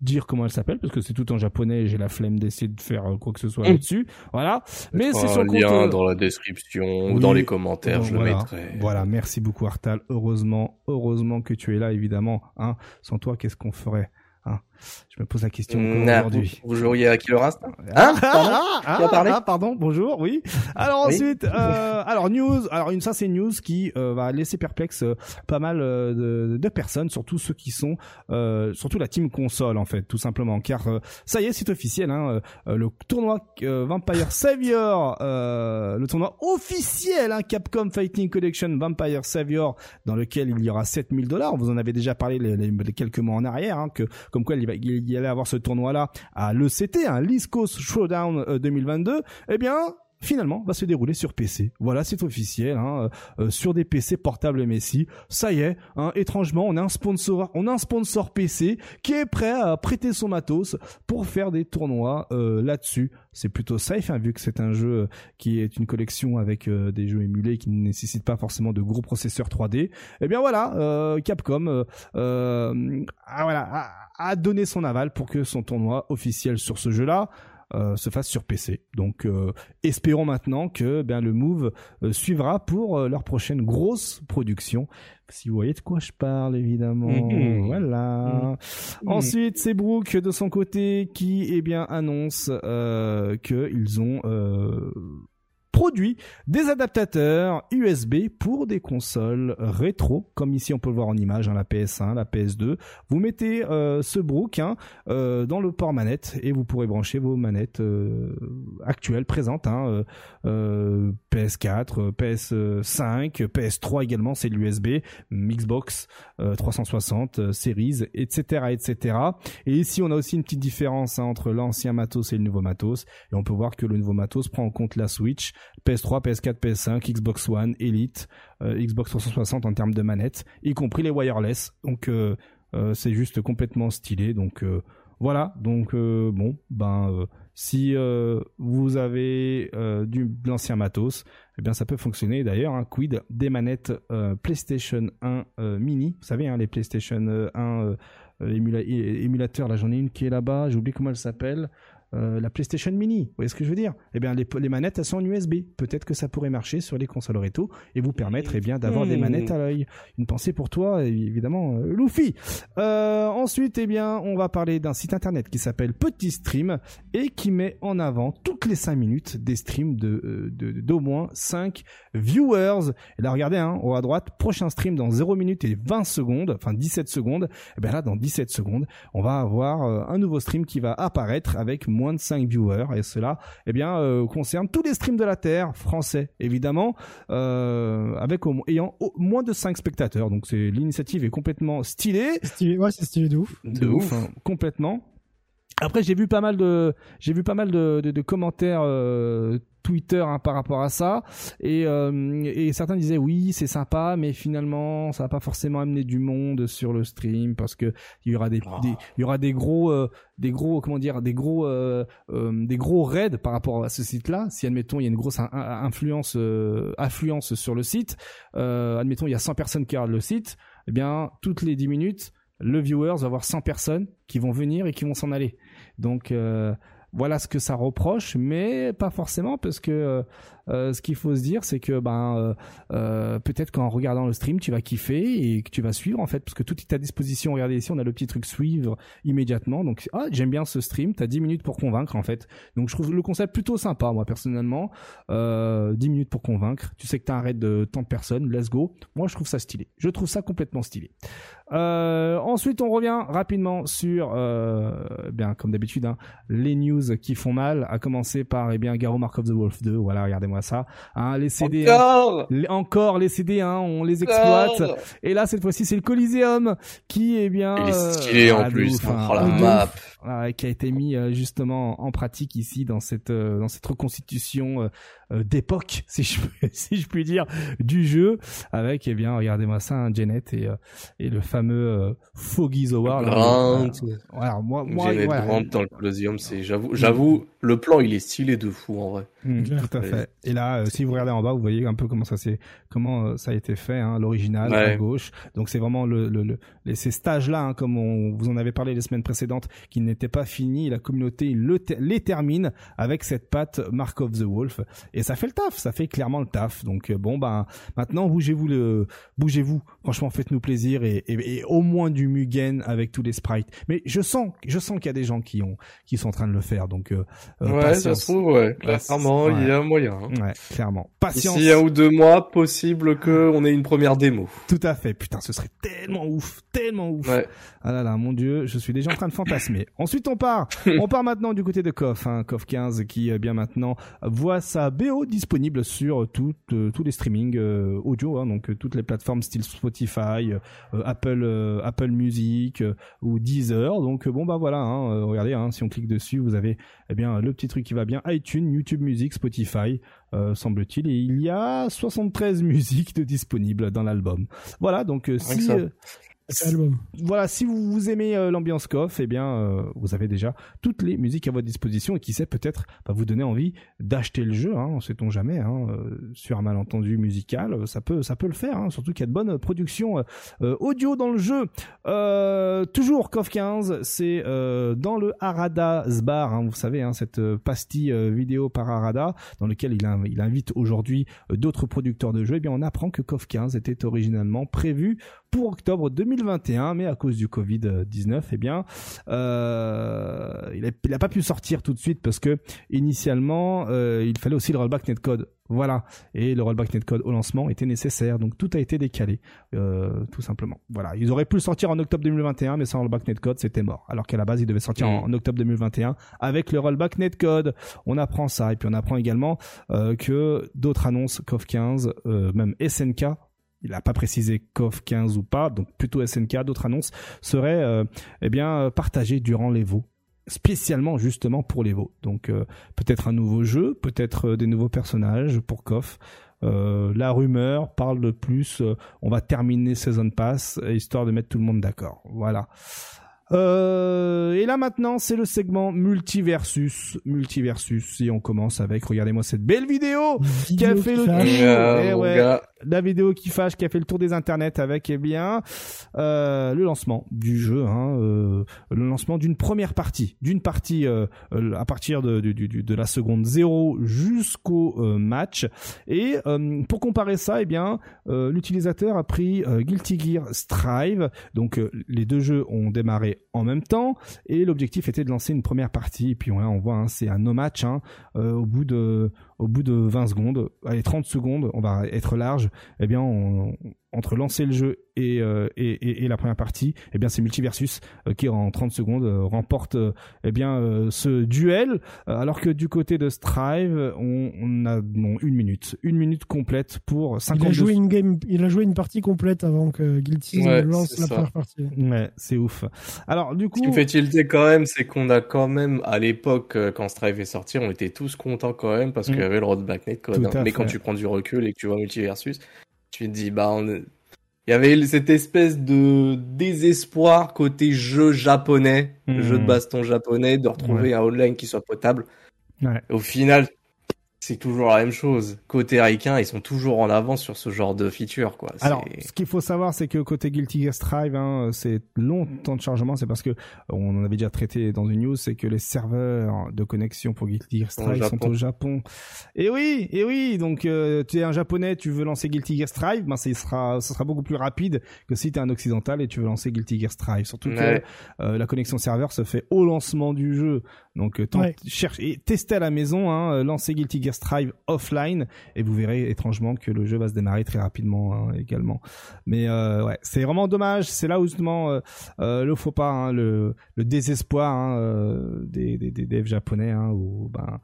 dire comment elle s'appelle parce que c'est tout en japonais. et J'ai la flemme d'essayer de faire quoi que ce soit là-dessus. Voilà. Mais c'est sur le lien dans la description ou dans les commentaires. je le mettrai. Voilà. Merci beaucoup Artal. Heureusement, heureusement que tu es là évidemment. Hein. Sans toi, qu'est-ce qu'on ferait hein? Je me pose la question aujourd'hui. Vous joueriez à Killer Instinct Hein Pardon ah, Qui a parlé ah, pardon, bonjour, oui. Alors ensuite, euh, alors news, alors une ça c'est une news qui euh, va laisser perplexe euh, pas mal euh, de, de, personnes, surtout ceux qui sont, euh, surtout la team console en fait, tout simplement, car ça y est, c'est officiel, hein, le tournoi Vampire Savior, le tournoi officiel, hein, Capcom Fighting Collection Vampire Savior, dans lequel il y aura 7000 dollars. Vous en avez déjà parlé les, les, quelques mois en arrière, hein, que comme quoi il va il y allait avoir ce tournoi-là à l'ECT, un l'East Coast Showdown 2022, euh, eh bien, finalement va se dérouler sur PC. Voilà, c'est officiel, hein, euh, sur des PC portables Messi. Ça y est, hein, étrangement, on a un sponsor, on a un sponsor PC qui est prêt à prêter son matos pour faire des tournois euh, là-dessus. C'est plutôt safe, hein, vu que c'est un jeu qui est une collection avec des jeux émulés qui ne nécessitent pas forcément de gros processeurs 3D. Eh bien voilà, Capcom, ah, voilà a donné son aval pour que son tournoi officiel sur ce jeu-là euh, se fasse sur PC. Donc euh, espérons maintenant que ben, le Move euh, suivra pour leur prochaine grosse production. Si vous voyez de quoi je parle, évidemment. Mhm. Voilà. Mhm. Ensuite, c'est Brooke de son côté qui eh bien annonce qu'ils ont produit des adaptateurs USB pour des consoles rétro, comme ici on peut le voir en image, hein, la PS1, la PS2. Vous mettez euh, ce brook hein, euh, dans le port manette et vous pourrez brancher vos manettes euh, actuelles, présentes, hein, PS4, PS5, PS3 également, c'est l'USB, Xbox 360, Series, etc., etc. Et ici on a aussi une petite différence hein, entre l'ancien matos et le nouveau matos, et on peut voir que le nouveau matos prend en compte la Switch, PS3, PS4, PS5, Xbox One, Elite, euh, Xbox 360 en termes de manettes, y compris les wireless. Donc euh, euh, c'est juste complètement stylé. Donc voilà. Donc bon, ben si vous avez du l'ancien matos, eh bien ça peut fonctionner. D'ailleurs, quid des manettes PlayStation 1 mini? Vous savez, hein, les PlayStation 1 émulateurs. Là, j'en ai une qui est là-bas. J'ai oublié comment elle s'appelle. Euh, la PlayStation Mini. Vous voyez ce que je veux dire? Eh bien, les, manettes, elles sont en USB. Peut-être que ça pourrait marcher sur les consoles rétro et vous permettre, eh bien, d'avoir des manettes à l'œil. Une pensée pour toi, évidemment, euh, Luffy. Euh, ensuite, eh bien, on va parler d'un site internet qui s'appelle Petit Stream et qui met en avant toutes les 5 minutes des streams de d'au moins 5 viewers. Et là, regardez, hein, haut à droite, prochain stream dans 0 minutes et 20 secondes, enfin 17 secondes. Eh bien là, dans 17 secondes, on va avoir un nouveau stream qui va apparaître avec moins de 5 viewers et cela eh bien euh, concerne tous les streams de la Terre français évidemment euh, avec ayant moins de 5 spectateurs. Donc c'est l'initiative est complètement stylée. Stylé ouais c'est stylé de ouf. De, ouf, hein, complètement après, j'ai vu pas mal de, j'ai vu pas mal de, de, commentaires euh, Twitter hein, par rapport à ça, et, euh, et certains disaient oui, c'est sympa, mais finalement, ça va pas forcément amener du monde sur le stream parce que il y aura des, ah. il y aura des gros, euh, des gros, comment dire, des gros, des gros raids par rapport à ce site-là. Si admettons, il y a une grosse influence, affluence sur le site, admettons, il y a 100 personnes qui regardent le site, eh bien, toutes les 10 minutes le viewer va avoir 100 personnes qui vont venir et qui vont s'en aller. Donc euh, voilà ce que ça reproche, mais pas forcément parce que ce qu'il faut se dire, c'est que ben peut-être qu'en regardant le stream, tu vas kiffer et que tu vas suivre en fait, parce que tout est à disposition. Regardez ici, on a le petit truc suivre immédiatement. Donc ah, j'aime bien ce stream. T'as 10 minutes pour convaincre en fait. Donc je trouve le concept plutôt sympa, moi personnellement. 10 minutes pour convaincre. Tu sais que t'as un raid de tant de personnes. Let's go. Moi je trouve ça stylé. Je trouve ça complètement stylé. Euh, ensuite, on revient rapidement sur, euh, bien comme d'habitude, hein, les news qui font mal. À commencer par, eh bien, Garo Mark of the Wolf 2. Voilà, regardez-moi ça. Hein, les CD, encore, hein, encore les CD, hein, on les exploite. Et là, cette fois-ci, c'est le Coliseum qui, eh bien, il est stylé euh, en plus. oh, la map qui a été mis euh, justement en pratique ici dans cette euh, dans cette reconstitution euh, d'époque, si je si je puis dire, du jeu, avec eh bien regardez-moi ça, un Janet et et le fameux Foggy the World. Voilà, moi moi Janet dans le Colosseum, c'est j'avoue j'avoue le plan il est stylé de fou en vrai. Mmh, tout à fait. Et là, si vous regardez en bas, vous voyez un peu comment ça c'est comment ça a été fait, hein, l'original à gauche. Donc c'est vraiment le, le, le, ces stages là, hein, comme on vous en avait parlé les semaines précédentes, qui n'était pas fini. La communauté le les termine avec cette patte Mark of the Wolf et ça fait le taf, ça fait clairement le taf. Donc euh, bon ben maintenant bougez-vous le bougez-vous. Franchement faites-nous plaisir et, et, au moins du Mugen avec tous les sprites. Mais je sens je sens qu'il y a des gens qui ont qui sont en train de le faire. Donc euh, euh ouais, ça se trouve ouais. Clairement il y a moyen. Hein. Ouais, clairement. Patience. D'ici un ou deux mois possible que on ait une première démo. Tout à fait. Putain ce serait tellement ouf, tellement ouf. Ouais. Ah là là mon dieu, je suis déjà en train de fantasmer. Ensuite on part. on part maintenant du côté de KOF, hein, KOF 15 qui euh, bien maintenant voit sa BO disponible sur tout, euh, tous les streamings euh, audio, hein, donc toutes les plateformes style Spotify, Apple, Apple Music ou Deezer. Donc bon bah voilà, hein, regardez, hein, si on clique dessus, vous avez eh bien le petit truc qui va bien, iTunes, YouTube Music, Spotify. Semble-t-il, et il y a 73 musiques de disponibles dans l'album. Voilà, donc si voilà, si vous, vous aimez euh, l'ambiance KOF, eh bien, euh, vous avez déjà toutes les musiques à votre disposition et qui sait peut-être va vous donner envie d'acheter le jeu. Hein, on sait-on jamais. Hein, euh, sur un malentendu musical, ça peut, ça peut le faire. Hein, surtout qu'il y a de bonnes productions audio dans le jeu. toujours KOF 15, c'est dans le Arada Sbar. Hein, vous savez, hein, cette pastille vidéo par Arada dans lequel il, il invite aujourd'hui d'autres producteurs de jeux. Eh bien, on apprend que KOF 15 était originalement prévu pour octobre 2021, mais à cause du Covid-19, eh bien, euh, il, a, pas pu sortir tout de suite parce que initialement, euh, il fallait aussi le rollback netcode. Voilà, et le rollback netcode au lancement était nécessaire, donc tout a été décalé, euh, tout simplement. Voilà, ils auraient pu le sortir en octobre 2021, mais sans rollback netcode, c'était mort. Alors qu'à la base, il devait sortir en, mm. octobre 2021 avec le rollback netcode. On apprend ça, et puis on apprend également que d'autres annonces, CoF 15, euh, même SNK il n'a pas précisé COF 15 ou pas, donc plutôt SNK, d'autres annonces seraient euh, eh bien partagées durant l'Evo spécialement justement pour l'Evo. Donc euh, peut-être un nouveau jeu, peut-être euh, des nouveaux personnages pour KOF. la rumeur parle de plus, on va terminer Season Pass, histoire de mettre tout le monde d'accord. Voilà. Euh, et là maintenant, c'est le segment multiversus, multiversus. Et on commence avec, regardez-moi cette belle vidéo, qui a fait le tour. Eh la vidéo qui fâche, qui a fait le tour des internets avec, eh bien, euh, le lancement du jeu, hein, euh, le lancement d'une première partie, d'une partie euh, à partir de, de, de, de, la seconde 0 jusqu'au euh, match. Et euh, pour comparer ça, eh bien, l'utilisateur a pris Guilty Gear Strive. Donc les deux jeux ont démarré en même temps. Et l'objectif était de lancer une première partie. Et puis on voit hein, c'est un no match hein, euh, au bout de au bout de 20 secondes allez 30 secondes on va être large. Eh bien on, entre lancer le jeu et, euh, et, et, la première partie, eh bien c'est Multiversus euh, qui en 30 secondes euh, remporte eh bien ce duel, alors que du côté de Strive, on, on a non, une minute, une minute complète pour 50 Il a joué une game, il a joué une partie complète avant que Guilty lance la première partie. Ouais, c'est ouf. Alors du coup, ce qui me fait tilter quand même, c'est qu'on a quand même à l'époque quand Strive est sorti, on était tous contents quand même parce qu'il y mm. avait le roadback net code. Hein. Mais quand tu prends du recul et que tu vois Multiversus, tu te dis, bah, il y avait cette espèce de désespoir côté jeu japonais, jeu de hmm. baston japonais, de retrouver un online qui soit potable. Au final, c'est toujours la même chose. Côté ricain, ils sont toujours en avance sur ce genre de feature, quoi. Alors, ce qu'il faut savoir, c'est que côté Guilty Gear Strive, hein, c'est long temps de chargement. C'est parce que on en avait déjà traité dans une news, c'est que les serveurs de connexion pour Guilty Gear Strive sont au Japon. Et oui, et oui. Donc, euh, tu es un japonais, tu veux lancer Guilty Gear Strive, ben ça sera, ça sera beaucoup plus rapide que si tu es un occidental et tu veux lancer Guilty Gear Strive. Surtout que euh, la connexion serveur se fait au lancement du jeu. Donc, euh, cherche et testez à la maison, hein, lancez Guilty Gear Strive offline et vous verrez étrangement que le jeu va se démarrer très rapidement hein, également. Mais euh, ouais, c'est vraiment dommage. C'est là où justement euh, euh, le faux pas, hein, le, désespoir hein, des, des, devs japonais, où ben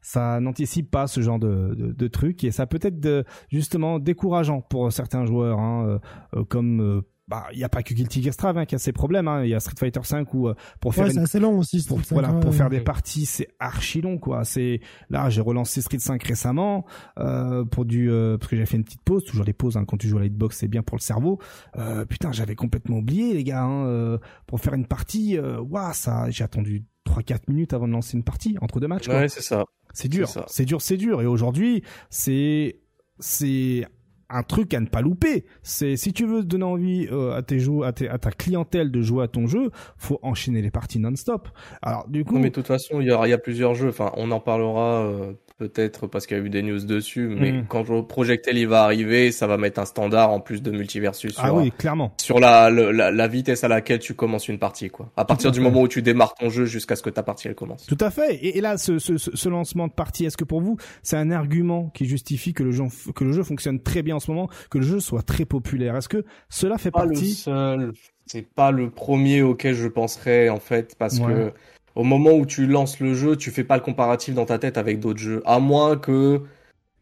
ça n'anticipe pas ce genre de, truc et ça peut être justement décourageant pour certains joueurs, comme bah il y a pas que Guilty Gear Strive hein, qui a ses problèmes hein. il y a Street Fighter 5 où euh, pour faire ouais, c'est assez long aussi pour, voilà pour faire des parties c'est archi long quoi. C'est là j'ai relancé Street 5 récemment euh, pour du euh, parce que j'ai fait une petite pause toujours les pauses hein, quand tu joues à la hitbox c'est bien pour le cerveau. Euh, putain j'avais complètement oublié les gars hein, euh, pour faire une partie waouh ça j'ai attendu 3 4 minutes avant de lancer une partie entre deux matchs quoi. ouais c'est ça. C'est dur c'est dur c'est dur. Et aujourd'hui c'est c'est un truc à ne pas louper. C'est si tu veux donner envie euh, à tes joueurs, à, à, ta clientèle de jouer à ton jeu, faut enchaîner les parties non-stop. Alors du coup, non, mais de toute façon, il y, y a plusieurs jeux. Enfin, on en parlera euh, peut-être parce qu'il y a eu des news dessus, mais mm. quand Project L va arriver, ça va mettre un standard en plus de multiversus ah sur, ah oui, clairement. sur la, la, la, vitesse à laquelle tu commences une partie, quoi. À partir du moment où tu démarres ton jeu jusqu'à ce que ta partie elle commence. Tout à fait. Et, là, ce, ce, ce, lancement de partie, est-ce que pour vous, c'est un argument qui justifie que le jeu que le jeu fonctionne très bien en ce moment, que le jeu soit très populaire? Est-ce que cela fait pas partie le seul. C'est pas le premier auquel je penserais en fait, parce que au moment où tu lances le jeu, tu fais pas le comparatif dans ta tête avec d'autres jeux, à moins que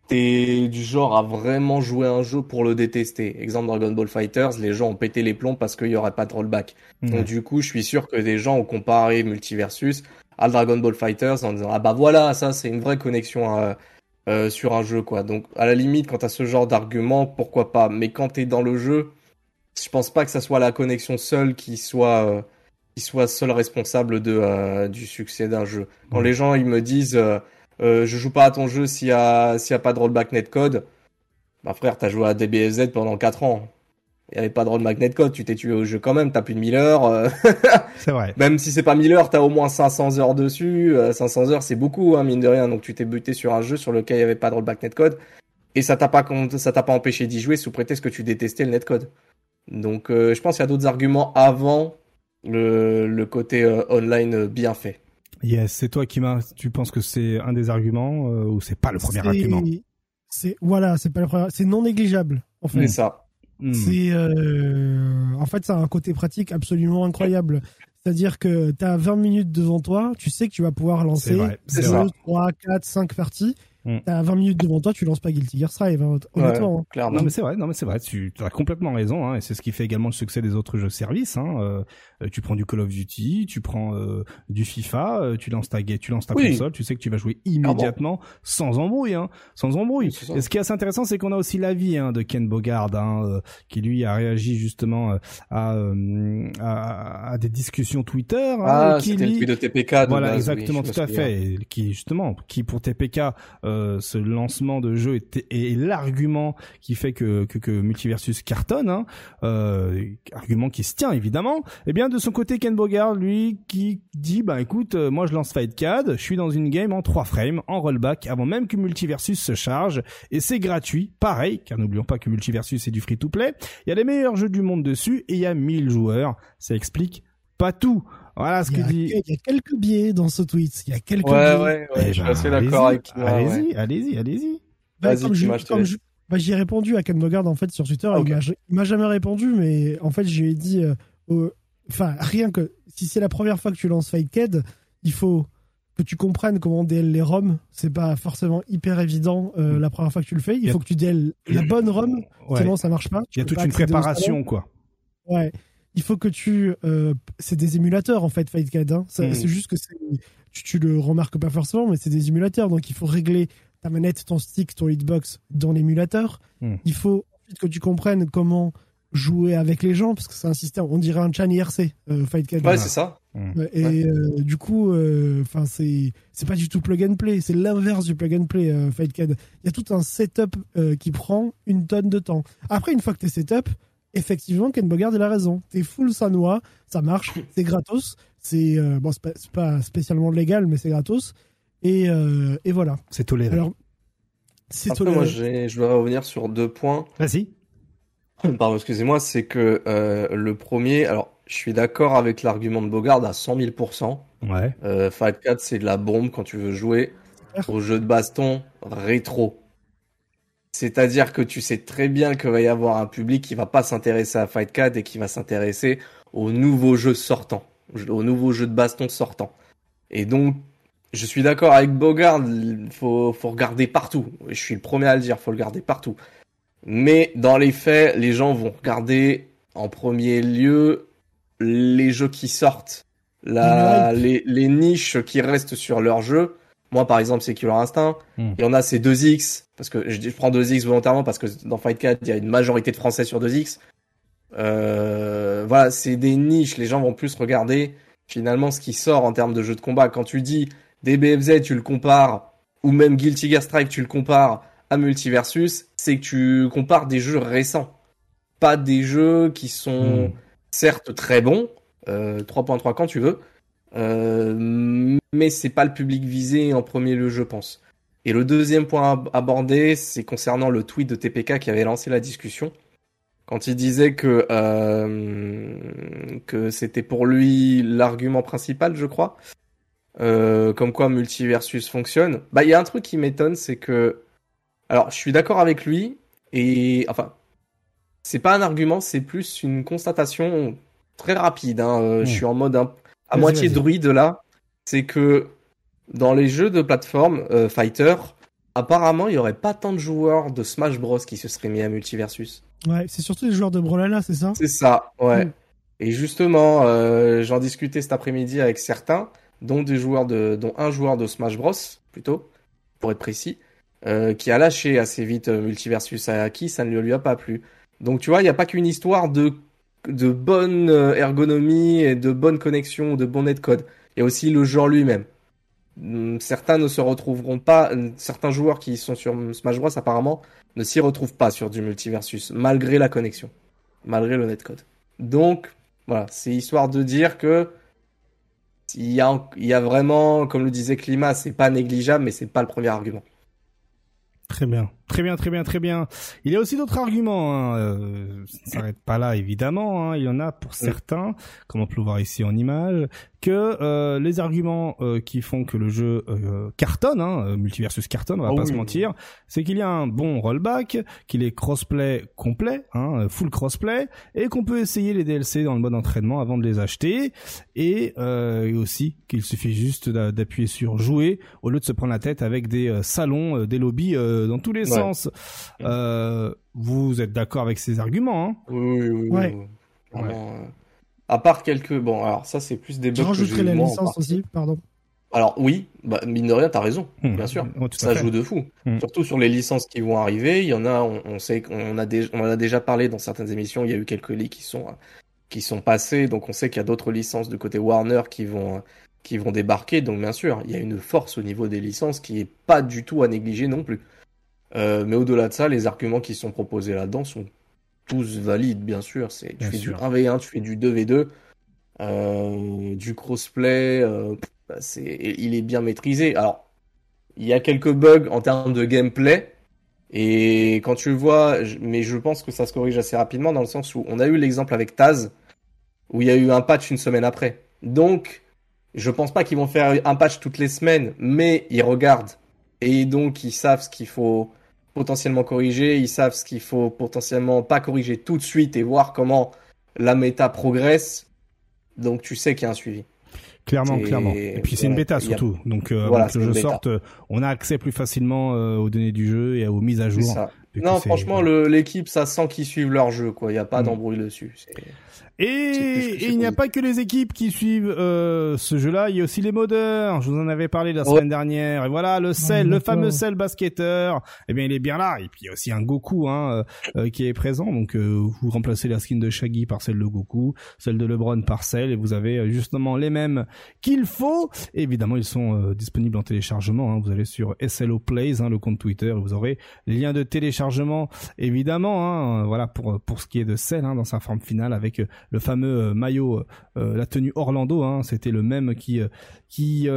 t'es du genre à vraiment jouer un jeu pour le détester. Exemple Dragon Ball Fighters, les gens ont pété les plombs parce qu'il y aurait pas de rollback. Donc du coup, je suis sûr que des gens ont comparé Multiversus à Dragon Ball Fighters en disant ah bah voilà, ça c'est une vraie connexion euh, euh, sur un jeu quoi. Donc à la limite, quand t'as ce genre d'argument, pourquoi pas? Mais quand t'es dans le jeu, je pense pas que ça soit la connexion seule qui soit euh, qui soit seul responsable de euh, du succès d'un jeu. Quand les gens ils me disent euh, euh, je joue pas à ton jeu s'il y a s'il y a pas de rollback netcode, bah frère, t'as joué à DBFZ pendant 4 ans. Il y avait pas de rollback netcode, tu t'es tué au jeu quand même, t'as plus de 1000 heures. Euh. c'est vrai. Même si c'est pas 1000 heures, t'as au moins 500 heures dessus. 500 heures, c'est beaucoup, hein, mine de rien. Donc tu t'es buté sur un jeu sur lequel il y avait pas de rollback netcode. Et ça t'a pas, ça t'a pas empêché d'y jouer sous prétexte que tu détestais le netcode. Donc je pense qu'il y a d'autres arguments avant le, le côté euh, online bien fait. Yes, c'est toi qui m'as. Tu penses que c'est un des arguments euh, ou c'est pas le premier argument? C'est voilà, c'est pas le premier. C'est non négligeable. En fait. C'est ça. Hmm. C'est euh, en fait ça a un côté pratique absolument incroyable. C'est-à-dire que tu as 20 minutes devant toi, tu sais que tu vas pouvoir lancer 2, 3, 4, 5 parties Mm. T'as 20 minutes devant toi, tu lances pas Guilty Gear Strive, hein, honnêtement. Hein. Non mais c'est vrai, non mais c'est vrai, tu, as complètement raison, hein, et c'est ce qui fait également le succès des autres jeux services. Hein, euh, tu prends du Call of Duty, tu prends euh, du FIFA, euh, tu lances ta tu lances ta console, tu sais que tu vas jouer immédiatement sans embrouille, hein, sans embrouille. et ce qui est assez intéressant, c'est qu'on a aussi l'avis hein, de Ken Bogard, hein, qui lui a réagi justement à, à, à, des discussions Twitter. Hein, ah, qui lui... de TPK. De voilà, exactement, tout à fait, qui justement, qui pour TPK euh, ce lancement de jeu est, l'argument qui fait que, Multiversus cartonne, hein, euh, argument qui se tient évidemment. Et eh bien de son côté, Ken Bogard, lui, qui dit, bah écoute, euh, moi je lance FightCAD, je suis dans une game en 3 frames, en rollback, avant même que Multiversus se charge, et c'est gratuit, pareil, car n'oublions pas que Multiversus est du free-to-play, il y a les meilleurs jeux du monde dessus, et il y a 1000 joueurs, ça explique pas tout. Voilà ce que dit. Il y a quelques biais dans ce tweet. Il y a quelques ouais, biais. Ouais, ouais, je suis assez d'accord avec toi. Allez-y, allez-y, allez-y. Bah, comme je, bah, j'ai répondu à Ken Bogard en fait sur Twitter. Il m'a jamais répondu, mais en fait, je lui ai dit, euh, enfin, rien que si c'est la première fois que tu lances FightCAD, il faut que tu comprennes comment DL les ROM. C'est pas forcément hyper évident euh, mm. la première fois que tu le fais. Il faut que tu DL la bonne ROM, sinon ça marche pas. Il y a toute une préparation, quoi. Ouais il faut que tu euh, c'est des émulateurs en fait FightCAD hein. Hmm. c'est juste que tu, tu le remarques pas forcément mais c'est des émulateurs donc il faut régler ta manette ton stick ton hitbox dans l'émulateur hmm. il faut ensuite que tu comprennes comment jouer avec les gens parce que c'est un système, on dirait un chan IRC, euh, Fight Card. Ouais, c'est ça. Mmh. Et euh, du coup, enfin c'est c'est pas du tout plug and play, c'est l'inverse du plug and play Fight Card. Il y a tout un setup qui prend une tonne de temps. Après, une fois que t'es setup, effectivement, Ken Bogard il a raison. T'es full sanois, ça marche, c'est gratos. C'est bon, c'est pas, pas, spécialement légal, mais c'est gratos. Et, et voilà. C'est toléré. Alors, c'est Après, moi, je voudrais revenir sur deux points. Vas-y. Pardon, excusez-moi, c'est que euh, le premier, alors je suis d'accord avec l'argument de Bogard à 100 000%. Ouais. Euh, Fight 4, c'est de la bombe quand tu veux jouer au jeu de baston rétro. C'est-à-dire que tu sais très bien qu'il va y avoir un public qui va pas s'intéresser à Fight 4 et qui va s'intéresser aux nouveaux jeux sortants, aux nouveaux jeux de baston sortants. Et donc, je suis d'accord avec Bogard, il faut, faut regarder partout. Je suis le premier à le dire, faut le garder partout. Mais dans les faits, les gens vont regarder en premier lieu les jeux qui sortent, la, les, les, niches qui restent sur leur jeu. Moi, par exemple, c'est Killer Instinct. Hmm. Et on a ces 2X, parce que je, prends 2X volontairement parce que dans Fight 4, il y a une majorité de Français sur 2X. Euh, voilà, c'est des niches. Les gens vont plus regarder finalement ce qui sort en termes de jeux de combat. Quand tu dis DBFZ, tu le compares, ou même Guilty Gear Strike, tu le compares à Multiversus, c'est que tu compares des jeux récents. Pas des jeux qui sont hmm. certes très bons, euh, 3.3 quand tu veux, euh, mais c'est pas le public visé en premier lieu, je pense. Et le deuxième point abordé, c'est concernant le tweet de TPK qui avait lancé la discussion. Quand il disait que, euh, que c'était pour lui l'argument principal, je crois, euh, comme quoi Multiversus fonctionne. Bah, il y a un truc qui m'étonne, c'est que, alors, je suis d'accord avec lui, et enfin, c'est pas un argument, c'est plus une constatation très rapide. Hein. Euh, je hmm. suis en mode à moitié druide là. C'est que dans les jeux de plateforme euh, fighter, apparemment, il y aurait pas tant de joueurs de Smash Bros qui se seraient mis à Multiversus. Ouais, c'est surtout les joueurs de Brawlhalla, c'est ça? C'est ça, ouais. Hmm. Et justement, j'en discutais cet après-midi avec certains dont des joueurs de, dont un joueur de Smash Bros plutôt, pour être précis, euh, qui a lâché assez vite euh, Multiversus à qui ça ne lui a pas plu. Donc tu vois, il n'y a pas qu'une histoire de de bonne euh, ergonomie et de bonne connexion, de bon netcode. A aussi le genre lui-même. Hum, certains ne se retrouveront pas, certains joueurs qui sont sur Smash Bros apparemment ne s'y retrouvent pas sur du multiversus, malgré la connexion, malgré le netcode. Donc voilà, c'est histoire de dire que il y a, il y a vraiment, comme le disait Climat, c'est pas négligeable, mais c'est pas le premier argument. Très bien. Très bien, très bien, très bien. Il y a aussi d'autres arguments. Hein. Euh, ça ne s'arrête pas là, évidemment. Hein. Il y en a pour certains, comme on peut le voir ici en image, que euh, les arguments euh, qui font que le jeu euh, cartonne, hein, multiversus cartonne, on va ah pas se mentir, c'est qu'il y a un bon rollback, qu'il est crossplay complet, hein, full crossplay, et qu'on peut essayer les DLC dans le mode entraînement avant de les acheter, et, et aussi qu'il suffit juste d'appuyer sur jouer au lieu de se prendre la tête avec des salons, des lobbies dans tous les sens euh, vous êtes d'accord avec ces arguments hein? Oui, oui, oui. Euh, à part quelques... Bon, alors ça, c'est plus des bugs Je la licence aussi, pardon. Alors oui, bah, mine de rien, t'as raison, hmm. bien sûr. ça joue de fou. Hmm. Surtout sur les licences qui vont arriver. Il y en a, on, sait qu'on a, on en a déjà parlé dans certaines émissions. Il y a eu quelques leaks qui sont qui sont passés, donc on sait qu'il y a d'autres licences de côté Warner qui vont qui vont débarquer. Donc bien sûr, il y a une force au niveau des licences qui est pas du tout à négliger non plus. Euh, mais au-delà de ça, les arguments qui sont proposés là-dedans sont tous valides, bien sûr. C'est, tu fais du 1v1, tu fais du 2v2, euh, du crossplay, euh, bah, c'est, il est bien maîtrisé. Alors, il y a quelques bugs en termes de gameplay, et quand tu le vois, mais je pense que ça se corrige assez rapidement dans le sens où on a eu l'exemple avec Taz, où il y a eu un patch une semaine après. Donc, je pense pas qu'ils vont faire un patch toutes les semaines, mais ils regardent et donc ils savent ce qu'il faut potentiellement corriger, ils savent ce qu'il faut potentiellement pas corriger tout de suite et voir comment la méta progresse. Donc tu sais qu'il y a un suivi. Clairement, clairement. Et puis c'est une bêta surtout. Donc euh, avant que le jeu sorte, on a accès plus facilement euh, aux données du jeu et aux mises à jour non, franchement, l'équipe, ça sent qu'ils suivent leur jeu, quoi. Il n'y a pas mm. d'embrouille dessus. Et, il n'y a pas que les équipes qui suivent euh, ce jeu-là, il y a aussi les modeurs. Je vous en avais parlé la semaine dernière. Et voilà, le Cell, le fameux Cell basketteur, eh bien il est bien là. Et puis il y a aussi un Goku hein, euh, qui est présent. Donc euh, vous remplacez la skin de Shaggy par celle de Goku, celle de LeBron par celle, et vous avez justement les mêmes qu'il faut. évidemment, ils sont disponibles en téléchargement. Hein. Vous allez sur SLO Plays, hein, le compte Twitter, et vous aurez les liens de téléchargement, évidemment. Hein, voilà pour pour ce qui est de Cell hein, dans sa forme finale avec le fameux euh, maillot, euh, la tenue Orlando, hein, c'était le même qui euh, qui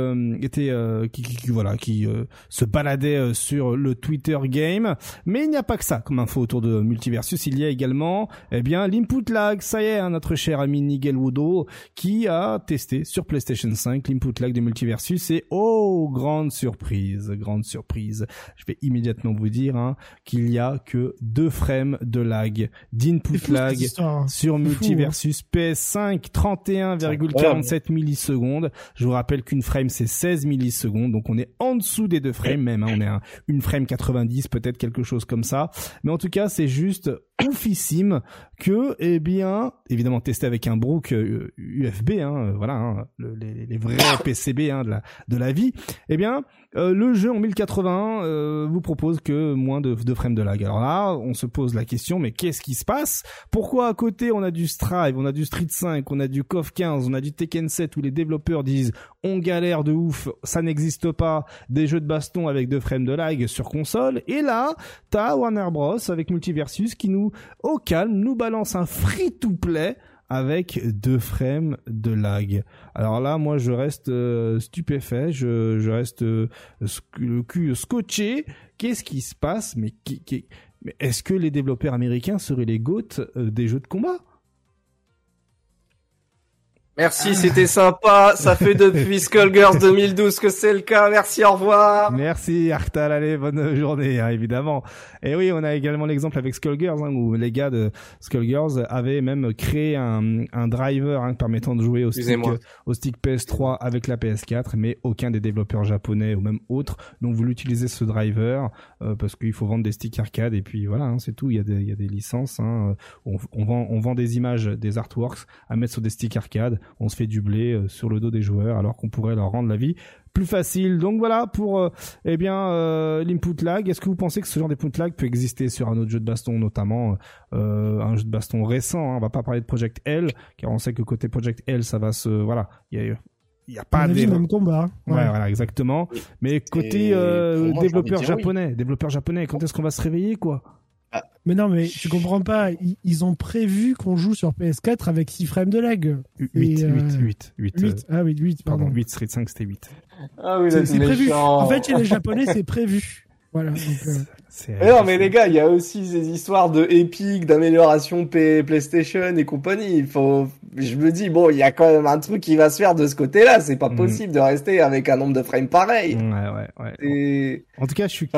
était qui, qui, voilà qui se baladait sur le Twitter game. Mais il n'y a pas que ça comme info autour de Multiversus. Il y a également eh bien l'input lag. Ça y est, notre cher ami Nigel Woodall qui a testé sur PlayStation 5 l'input lag de Multiversus et oh grande surprise, grande surprise. Je vais immédiatement vous dire qu'il y a que deux frames de lag, d'input lag hein. sur Multiversus PS5 31,47 millisecondes. Je vous rappelle qu'une frame c'est 16 millisecondes, donc on est en dessous des deux frames même. Hein. On est à une frame 90, peut-être quelque chose comme ça. Mais en tout cas, c'est juste oufissime que, eh bien, évidemment testé avec un brook UFB, euh, hein, euh, voilà, hein, les, vrais PCB hein, de, la, de la vie, eh bien, euh, le jeu en 1080 vous propose que moins de, de frames de lag. Alors là, on se pose la question, mais qu'est-ce qui se passe? Pourquoi à côté on a du Strive, on a du Street 5, on a du KOF 15, on a du Tekken 7 où les développeurs disent on galère de ouf, ça n'existe pas, des jeux de baston avec deux frames de lag sur console, et là, t'as Warner Bros. avec Multiversus qui nous au calme, nous balance un free-to-play avec deux frames de lag. Alors là, moi, je reste euh, stupéfait, je, reste euh, le cul scotché. Qu'est-ce qui se passe? Mais, mais est-ce que les développeurs américains seraient les goats euh, des jeux de combat? Merci, c'était sympa. Ça fait depuis Skullgirls 2012 que c'est le cas. Merci, au revoir. Merci, Arctal. Allez, bonne journée, hein, évidemment. Et oui, on a également l'exemple avec Skullgirls, hein, où les gars de Skullgirls avaient même créé un, un driver hein, permettant de jouer au stick, au stick PS3 avec la PS4, mais aucun des développeurs japonais ou même autres n'ont voulu utiliser ce driver euh, parce qu'il faut vendre des sticks arcade et puis voilà, hein, c'est tout. Il y a des, il y a des licences. Hein, on, on, vend, on vend des images, des artworks à mettre sur des sticks arcade on se fait du blé euh, sur le dos des joueurs alors qu'on pourrait leur rendre la vie plus facile. Donc voilà pour euh, eh bien euh, l'input lag. Est-ce que vous pensez que ce genre d'input lag peut exister sur un autre jeu de baston, notamment un jeu de baston récent hein? On va pas parler de Project L, car on sait que côté Project L, ça va se voilà, il y a il y a pas des mêmes combats. Ouais. voilà, exactement. Mais côté développeur japonais, développeur japonais, quand est-ce qu'on va se réveiller quoi? Ah. Mais non, mais tu comprends pas. Ils, ont prévu qu'on joue sur PS4 avec 6 frames de lag. 8, 8, 8, 8, Ah oui, 8, pardon. pardon 8, Street 5, c'était 8. Ah oui, c'est prévu. En fait, chez les Japonais, c'est prévu. Voilà. Donc, euh... Mais non, mais les gars, il y a aussi ces histoires de Epic, d'amélioration PlayStation et compagnie. Il faut, je me dis, bon, il y a quand même un truc qui va se faire de ce côté-là. C'est pas mm. possible de rester avec un nombre de frames pareil. Ouais, ouais, ouais. Et... En tout cas, je suis,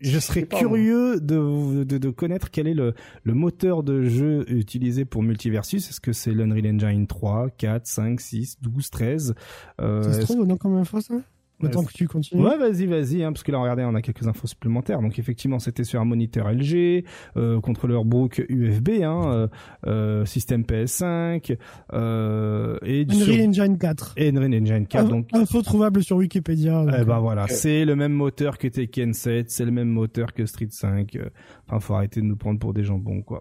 je, serais curieux de, de, de, connaître quel est le, le moteur de jeu utilisé pour Multiversus. Est-ce que c'est l'Unreal Engine 3, 4, 5, 6, 12, 13? Euh, ça se trouve, on a combien de fois ça? Maintenant que tu continues. Ouais, vas-y, vas-y, hein, parce que là, regardez, on a quelques infos supplémentaires. Donc, effectivement, c'était sur un moniteur LG, euh, contrôleur Brook UFB, hein, euh, euh, système PS5, euh, et Unreal Engine 4. Et Unreal Engine 4. donc, info trouvable sur Wikipédia. Eh ben voilà, c'est le même moteur que Tekken 7, c'est le même moteur que Street 5. Euh, enfin, faut arrêter de nous prendre pour des jambons, quoi.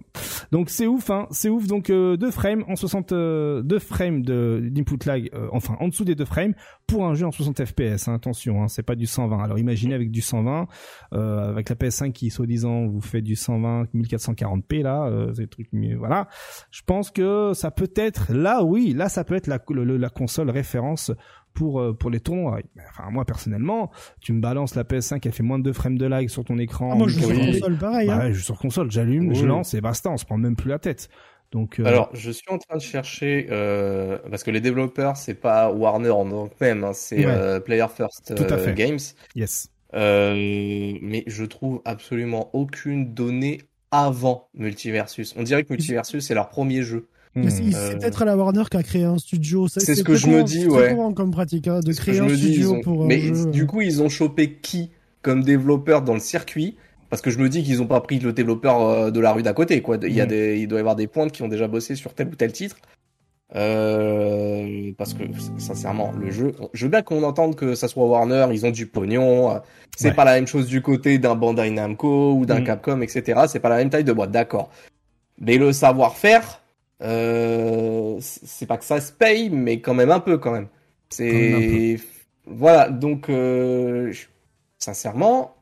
Donc, c'est ouf, hein, c'est ouf. Donc, euh, deux frames en 60, deux frames de d'input lag, enfin, en dessous des deux frames pour un jeu en 60 FPS attention, hein, c'est pas du 120. Alors imaginez avec du 120, euh, avec la PS5 qui soi-disant vous fait du 120 1440p là, euh, ces trucs voilà. Je pense que ça peut être là, oui, là ça peut être la, la console référence pour euh, pour les tournois. Enfin moi personnellement, tu me balances la PS5, elle fait moins de 2 frames de lag sur ton écran. Ah, moi je joue sur console pareil. Bah, hein. je joue sur console, j'allume, je lance et basta, on se prend même plus la tête. Donc, euh, Alors, je suis en train de chercher euh, parce que les développeurs, c'est pas Warner en tant que même, hein, c'est euh, Player First euh, Games. Yes. mais je trouve absolument aucune donnée avant Multiversus. On dirait que Multiversus c'est leur premier jeu. Hmm. C'est peut-être la Warner qui a créé un studio. C'est ce que je me dis, ouais. C'est comme pratique hein, de créer un studio pour. Mais du coup, ils ont chopé qui comme développeur dans le circuit? Parce que je me dis qu'ils ont pas pris le développeur de la rue d'à côté, quoi. Il y a mm. des, il doit y avoir des pointes qui ont déjà bossé sur tel ou tel titre. Euh, parce que sincèrement, le jeu, je veux bien qu'on entende que ça soit Warner, ils ont du pognon. C'est pas la même chose du côté d'un Bandai Namco ou d'un mm. Capcom, etc. C'est pas la même taille de boîte, d'accord. Mais le savoir-faire, euh, c'est pas que ça se paye, mais quand même un peu, quand même. C'est voilà. Donc, euh, sincèrement,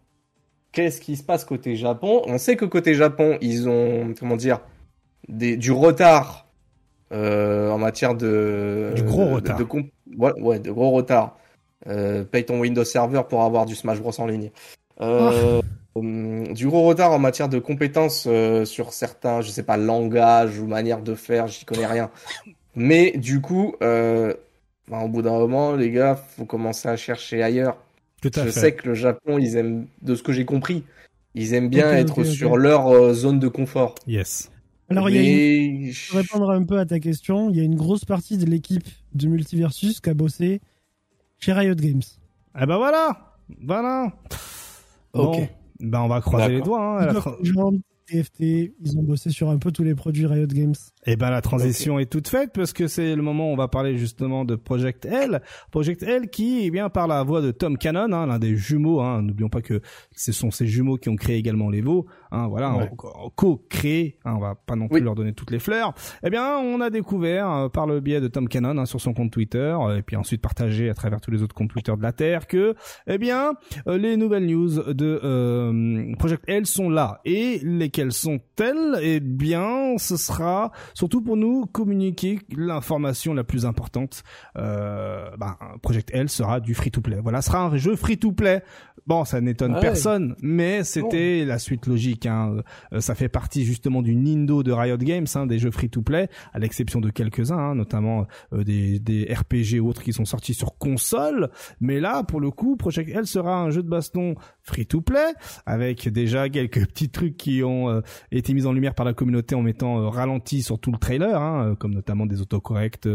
qu'est-ce qui se passe côté Japon? On sait que côté Japon, ils ont comment dire des, du retard euh, en matière de du gros retard. De, ouais, de gros retard. Euh, paye ton Windows Server pour avoir du Smash Bros en ligne. Euh, hum, du gros retard en matière de compétences euh, sur certains, je sais pas, langages ou manière de faire, j'y connais rien. Mais du coup, euh, au bout d'un moment, les gars, faut commencer à chercher ailleurs. Tout à je sais que le Japon, ils aiment, de ce que j'ai compris, ils aiment bien être sur leur euh, zone de confort. Yes. Alors, il y a pour répondre un peu à ta question, il y a une grosse partie de l'équipe de Multiversus qui a bossé chez Riot Games. Eh ben voilà, voilà. Ok. Ben on va croiser les doigts. Hein, TFT, ils ont bossé sur un peu tous les produits Riot Games. Et eh ben la transition est toute faite parce que c'est le moment où on va parler justement de Project L. Project L qui, eh bien, par la voix de Tom Cannon, hein, l'un des jumeaux. Hein, N'oublions pas que ce sont ces jumeaux qui ont créé également l'Evo. Hein, voilà, co-créé. Hein, on va pas non plus leur donner toutes les fleurs. Eh bien, on a découvert euh, par le biais de Tom Cannon hein, sur son compte Twitter et puis ensuite partagé à travers tous les autres comptes Twitter de la Terre que, eh bien, euh, les nouvelles news de euh, Project L sont là et les quelles sont-elles? Eh bien, ce sera surtout pour nous communiquer l'information la plus importante. Euh, ben, Project L sera du free-to-play. Voilà, ce sera un jeu free-to-play. Bon, ça n'étonne personne, mais c'était la suite logique. Hein. Euh, ça fait partie justement du Nindo de Riot Games, hein, des jeux free-to-play, à l'exception de quelques-uns, hein, notamment euh, des, des RPG ou autres qui sont sortis sur console. Mais là, pour le coup, Project L sera un jeu de baston free-to-play, avec déjà quelques petits trucs qui ont euh, été mis en lumière par la communauté en mettant ralenti sur tout le trailer, hein, comme notamment des autocorrects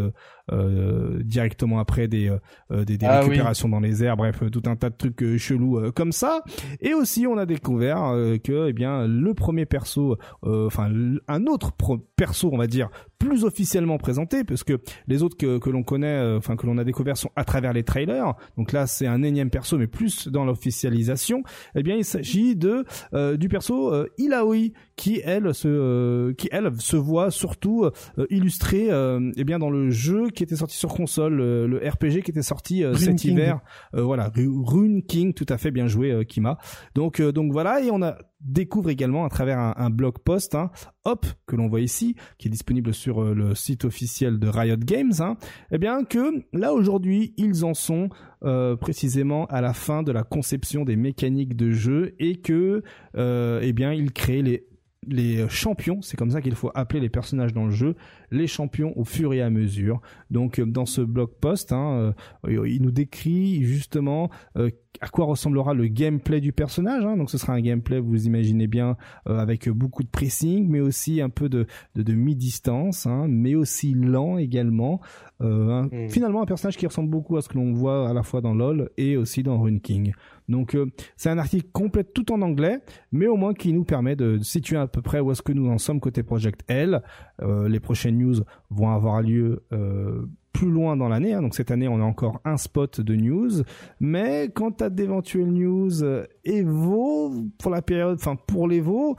directement après des des, des ah récupérations dans les airs, bref, tout un tas de trucs chelous comme ça. Et aussi, on a découvert que, eh bien, le premier perso, enfin, un autre perso, on va dire, plus officiellement présenté, parce que les autres que, que l'on connaît, euh, enfin que l'on a découvert sont à travers les trailers. Donc là, c'est un énième perso, mais plus dans l'officialisation. Eh bien, il s'agit de euh, du perso euh, Ilaoi, qui elle se qui elle se voit surtout illustré eh bien dans le jeu qui était sorti sur console, le RPG qui était sorti cet hiver. voilà, Rune King, tout à fait bien joué, Kima. Donc donc voilà, et on a découvre également à travers un, blog post, hein, Hop, que l'on voit ici, qui est disponible sur euh, le site officiel de Riot Games, hein, eh bien que là aujourd'hui ils en sont euh, précisément à la fin de la conception des mécaniques de jeu et que euh, eh bien ils créent les les champions, c'est comme ça qu'il faut appeler les personnages dans le jeu, les champions au fur et à mesure. Donc euh, dans ce blog post, hein, euh, il nous décrit justement euh, à quoi ressemblera le gameplay du personnage. Hein. Donc ce sera un gameplay, vous imaginez bien, avec beaucoup de pressing, mais aussi un peu de, de, mi-distance, hein, mais aussi lent également. Hmm. Finalement un personnage qui ressemble beaucoup à ce que l'on voit à la fois dans LoL et aussi dans Rune King. Donc c'est un article complet tout en anglais, mais au moins qui nous permet de situer à peu près où est-ce que nous en sommes côté Project L. les prochaines news vont avoir lieu euh, plus loin dans l'année. Hein. Donc cette année, on a encore un spot de news. Mais quant à d'éventuelles news euh, Evo pour la période, enfin pour l'Evo,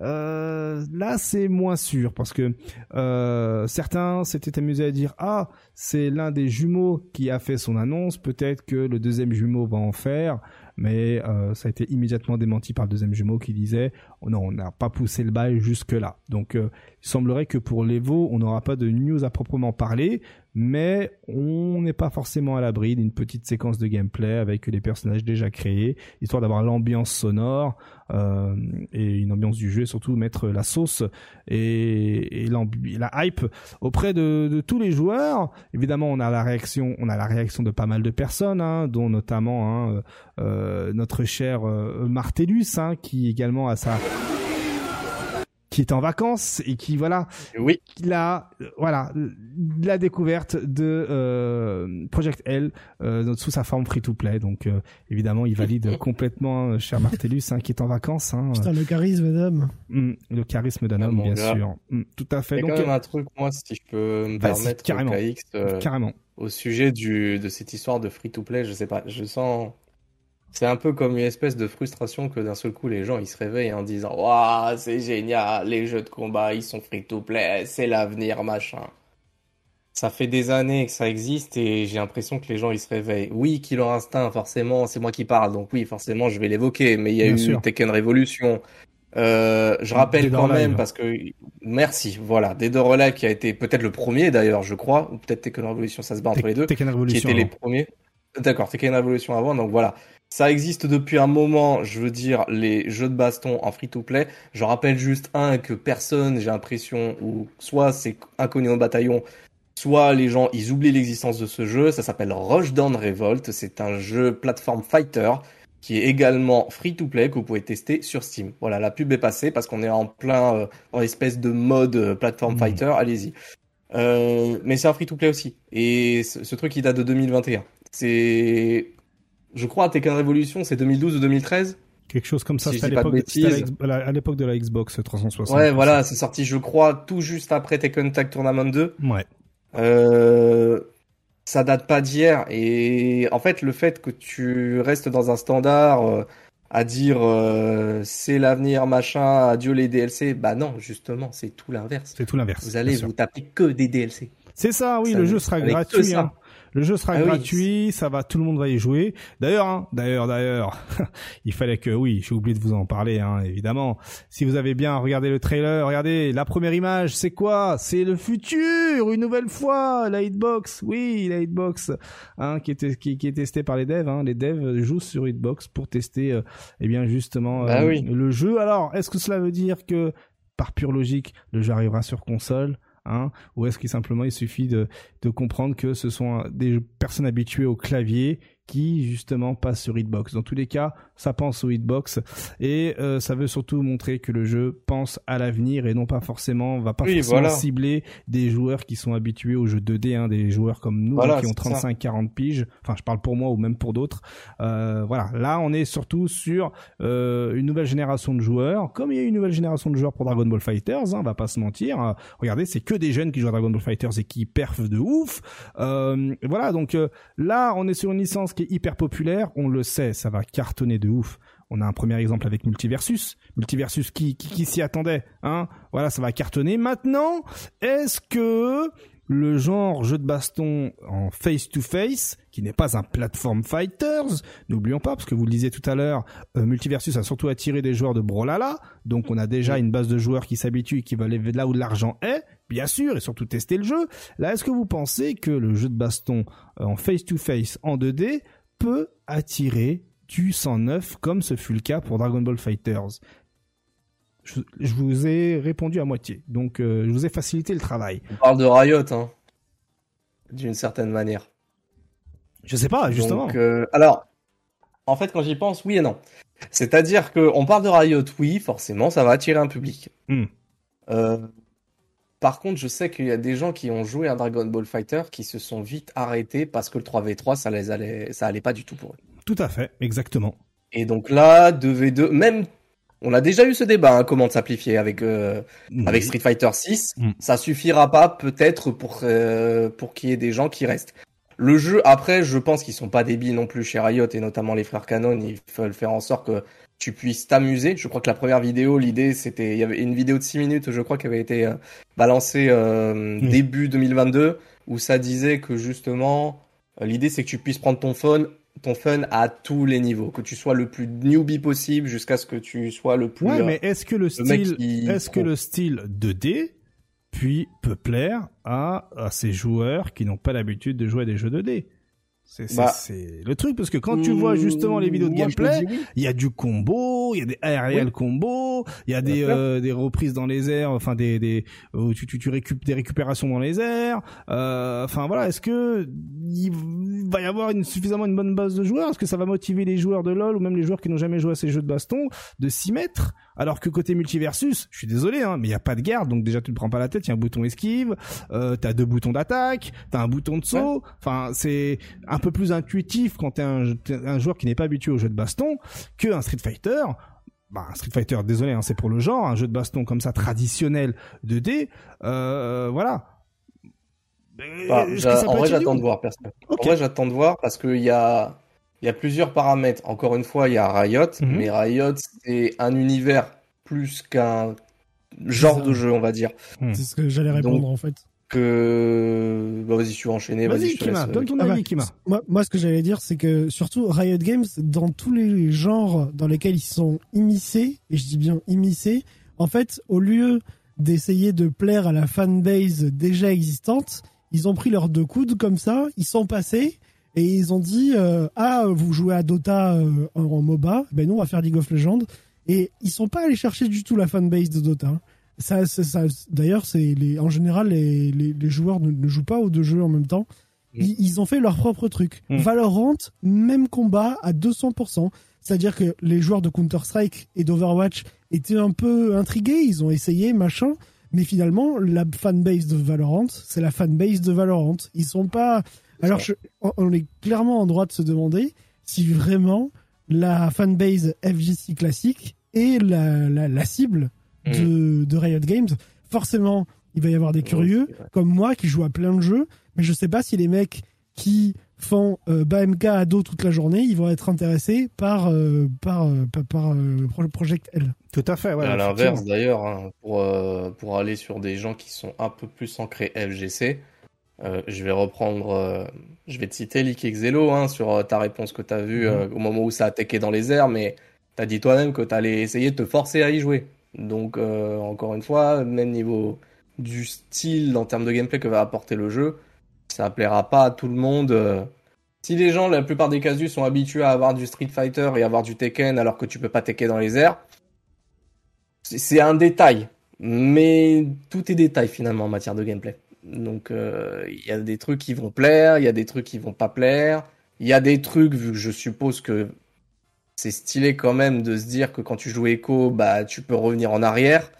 euh, là c'est moins sûr parce que certains s'étaient amusés à dire ah c'est l'un des jumeaux qui a fait son annonce. Peut-être que le deuxième jumeau va en faire mais euh, ça a été immédiatement démenti par le deuxième jumeau qui disait on n'a pas poussé le bail jusque là. Donc euh, il semblerait que pour l'Evo, on n'aura pas de news à proprement parler, mais on n'est pas forcément à l'abri d'une petite séquence de gameplay avec les personnages déjà créés, histoire d'avoir l'ambiance sonore euh, et une ambiance du jeu, et surtout mettre la sauce et, la hype auprès de, tous les joueurs. Évidemment, on a la réaction, on a la réaction de pas mal de personnes, hein, dont notamment hein, euh, notre cher Martellus, hein, qui également a sa qui est en vacances et qui voilà oui la voilà la découverte de euh, Project L sous sa forme free-to-play. Donc évidemment, il valide complètement cher Martellus hein, qui est en vacances. Hein, Putain, le charisme d'homme. Mm, le charisme d'un homme, bien sûr. Mm, tout à fait. Il y a quand même un truc, moi, si je peux me permettre, carrément. carrément. Au sujet du, de cette histoire de free-to-play, je sais pas, je sens c'est un peu comme une espèce de frustration que d'un seul coup les gens ils se réveillent en disant Waouh, c'est génial, les jeux de combat ils sont free to play, c'est l'avenir, machin. Ça fait des années que ça existe et j'ai l'impression que les gens ils se réveillent. Oui, Killer Instinct, forcément, c'est moi qui parle, donc oui, forcément je vais l'évoquer, mais il y a eu Tekken Revolution. Euh, je rappelle quand même parce que merci, voilà, Dead or Alive qui a été peut-être le premier d'ailleurs, je crois, ou peut-être Tekken Revolution, ça se bat entre les deux, Tekken Revolution, qui étaient les premiers. D'accord, Tekken Revolution avant, donc voilà. Ça existe depuis un moment, je veux dire, les jeux de baston en free-to-play. Je rappelle juste un que personne, j'ai l'impression, ou soit c'est inconnu au bataillon, soit les gens, ils oublient l'existence de ce jeu. Ça s'appelle Rushdown Revolt. C'est un jeu platform fighter qui est également free-to-play que vous pouvez tester sur Steam. Voilà, la pub est passée parce qu'on est en plein euh, en espèce de mode euh, platform mmh. fighter. Allez-y. Euh, mais c'est un free-to-play aussi. Et ce, ce truc, il date de 2021. C'est je crois, Tekken Revolution, c'est 2012 ou 2013 Quelque chose comme ça, c'était à l'époque de la Xbox 360. Ouais, voilà, c'est sorti, je crois, tout juste après Tekken Tag Tournament 2. Ouais. Euh, ça date pas d'hier. Et en fait, le fait que tu restes dans un standard euh, à dire euh, c'est l'avenir, machin, adieu les DLC, bah non, justement, c'est tout l'inverse. C'est tout l'inverse. Vous allez vous taper que des DLC. C'est ça, oui, le jeu sera gratuit. Hein. Le jeu sera ah gratuit, ça va, tout le monde va y jouer. D'ailleurs, hein, d'ailleurs, d'ailleurs, il fallait que, oui, j'ai oublié de vous en parler, hein, évidemment. Si vous avez bien regardé le trailer, regardez, la première image, c'est quoi? C'est le futur, une nouvelle fois, la hitbox, oui, la hitbox, hein, qui est qui, est testé par les devs. Hein. Les devs jouent sur hitbox pour tester, euh, eh bien justement bah euh, le jeu. Alors, est-ce que cela veut dire que, par pure logique, le jeu arrivera sur console? Hein, ou est-ce qu'il simplement il suffit de, de comprendre que ce sont des personnes habituées au clavier qui justement passe sur Hitbox. Dans tous les cas, ça pense au Hitbox et euh, ça veut surtout montrer que le jeu pense à l'avenir et non pas forcément va pas forcément cibler des joueurs qui sont habitués aux jeux 2D, hein, des joueurs comme nous hein, qui ont 35-40 piges. Enfin, je parle pour moi ou même pour d'autres. Euh, voilà, là on est surtout sur euh, une nouvelle génération de joueurs. Comme il y a une nouvelle génération de joueurs pour Dragon Ball Fighters, hein, on va pas se mentir. Euh, regardez, c'est que des jeunes qui jouent à Dragon Ball Fighters et qui perfent de ouf. Euh, voilà, donc là on est sur une licence qui est hyper populaire, on le sait, ça va cartonner de ouf. On a un premier exemple avec Multiversus. Multiversus qui, qui, s'y attendait, hein Voilà, ça va cartonner. Maintenant, est-ce que le genre jeu de baston en face-to-face, qui n'est pas un platform fighters, n'oublions pas, parce que vous le disiez tout à l'heure, euh, Multiversus a surtout attiré des joueurs de Brolala, donc on a déjà une base de joueurs qui s'habituent et qui veulent aller là où l'argent est, bien sûr, et surtout tester le jeu. Là, est-ce que vous pensez que le jeu de baston en face-to-face en 2D peut attirer du 109 comme ce fut le cas pour Dragon Ball Fighters. Je, vous ai répondu à moitié, donc euh, je vous ai facilité le travail. On parle de Riot, hein, d'une certaine manière. Je sais pas, justement. Euh, alors, en fait, quand j'y pense, oui et non. C'est-à-dire qu'on parle de Riot, oui, forcément, ça va attirer un public. Hmm. Euh, par contre, je sais qu'il y a des gens qui ont joué à Dragon Ball Fighter qui se sont vite arrêtés parce que le 3v3, ça les allait, ça allait pas du tout pour eux. Tout à fait, exactement. Et donc là, 2v2, même, on a déjà eu ce débat, hein, comment s'amplifier avec, euh, avec Street Fighter 6. Mm. Ça suffira pas, peut-être, pour, euh, pour qu'il y ait des gens qui restent. Le jeu, après, je pense qu'ils sont pas débiles non plus chez Riot et notamment les frères Canon. Ils veulent faire en sorte que tu puisses t'amuser. Je crois que la première vidéo, l'idée, c'était, il y avait une vidéo de 6 minutes, je crois, qui avait été euh, balancée euh, hmm. début 2022, où ça disait que justement, euh, l'idée, c'est que tu puisses prendre ton fun, ton fun à tous les niveaux, que tu sois le plus newbie possible jusqu'à ce que tu sois le plus. Ouais, mais est-ce que le, style, est-ce que le style 2D puis peut plaire à, à ces joueurs qui n'ont pas l'habitude de jouer à des jeux 2D bah, c'est le truc parce que quand tu vois justement les vidéos de gameplay, il y a du combo, il y a des aériels combo, il y a des euh, des reprises dans les airs, enfin des des où tu tu, tu récupères des récupérations dans les airs. Euh, enfin voilà, est-ce que il va y avoir une, suffisamment une bonne base de joueurs? Est-ce que ça va motiver les joueurs de LoL ou même les joueurs qui n'ont jamais joué à ces jeux de baston de s'y mettre? Alors que côté multiversus, je suis désolé, hein, mais il y a pas de garde, donc déjà tu ne prends pas la tête. Il y a un bouton esquive, euh, t'as deux boutons d'attaque, t'as un bouton de saut. Enfin, c'est un peu plus intuitif quand t'es un, un joueur qui n'est pas habitué au jeu de baston que un Street Fighter bah, Street Fighter, désolé, hein, c'est pour le genre, un jeu de baston comme ça traditionnel 2D, euh, voilà. Bah, en vrai, j'attends de voir. En vrai, j'attends de voir parce qu'il y a, il y a plusieurs paramètres. Encore une fois, il y a Riot, mhm. mais Riot, c'est un univers plus qu'un genre de jeu, on va dire. Hmm. C'est ce que j'allais répondre, en fait que bah, vas-y, tu vas enchaîner. Vas-y, Kima, donne ton avis, Kima. Moi, moi, ce que j'allais dire, c'est que surtout Riot Games, dans tous les genres dans lesquels ils sont immiscés, et je dis bien immiscés, en fait, au lieu d'essayer de plaire à la fanbase déjà existante, ils ont pris leurs deux coudes comme ça, ils sont passés et ils ont dit euh, ah vous jouez à Dota euh, en, MOBA, ben nous on va faire League of Legends et ils sont pas allés chercher du tout la fanbase de Dota. Ça, ça, D'ailleurs, c'est les, en général, les, les, les joueurs ne, ne, jouent pas aux deux jeux en même temps. Mm. Ils, ils ont fait leur propre truc. Mm. Valorant, même combat à 200%. C'est-à-dire que les joueurs de Counter-Strike et d'Overwatch étaient un peu intrigués, ils ont essayé, machin. Mais finalement, la fanbase de Valorant, c'est la fanbase de Valorant. Ils sont pas. Alors, je, on est clairement en droit de se demander si vraiment la fanbase FGC classique est la, la, la cible Mm. de, Riot Games, forcément, il va y avoir des curieux comme moi qui jouent à plein de jeux, mais je sais pas si les mecs qui font euh, BMK à dos toute la journée, ils vont être intéressés par euh, par euh, par, Project L. Tout à fait. à l'inverse d'ailleurs, hein, pour pour aller sur des gens qui sont un peu plus ancrés FGC, je vais reprendre, je vais te citer Lick Xelo hein, sur ta réponse que tu as vue mm-hmm. au moment où ça a attaqué dans les airs, mais tu as dit toi-même que tu allais essayer de te forcer à y jouer. Donc, euh, encore une fois, même niveau du style en termes de gameplay que va apporter le jeu, ça plaira pas à tout le monde. Euh. Si les gens, la plupart des casus, sont habitués à avoir du Street Fighter et avoir du Tekken alors que tu peux pas Tekken dans les airs, c'est un détail. Mais tout est détail finalement en matière de gameplay. Donc euh, il y a des trucs qui vont plaire, il y a des trucs qui vont pas plaire. Il y a des trucs, vu que je suppose que c'est stylé quand même de se dire que quand tu joues Echo, bah tu peux revenir en arrière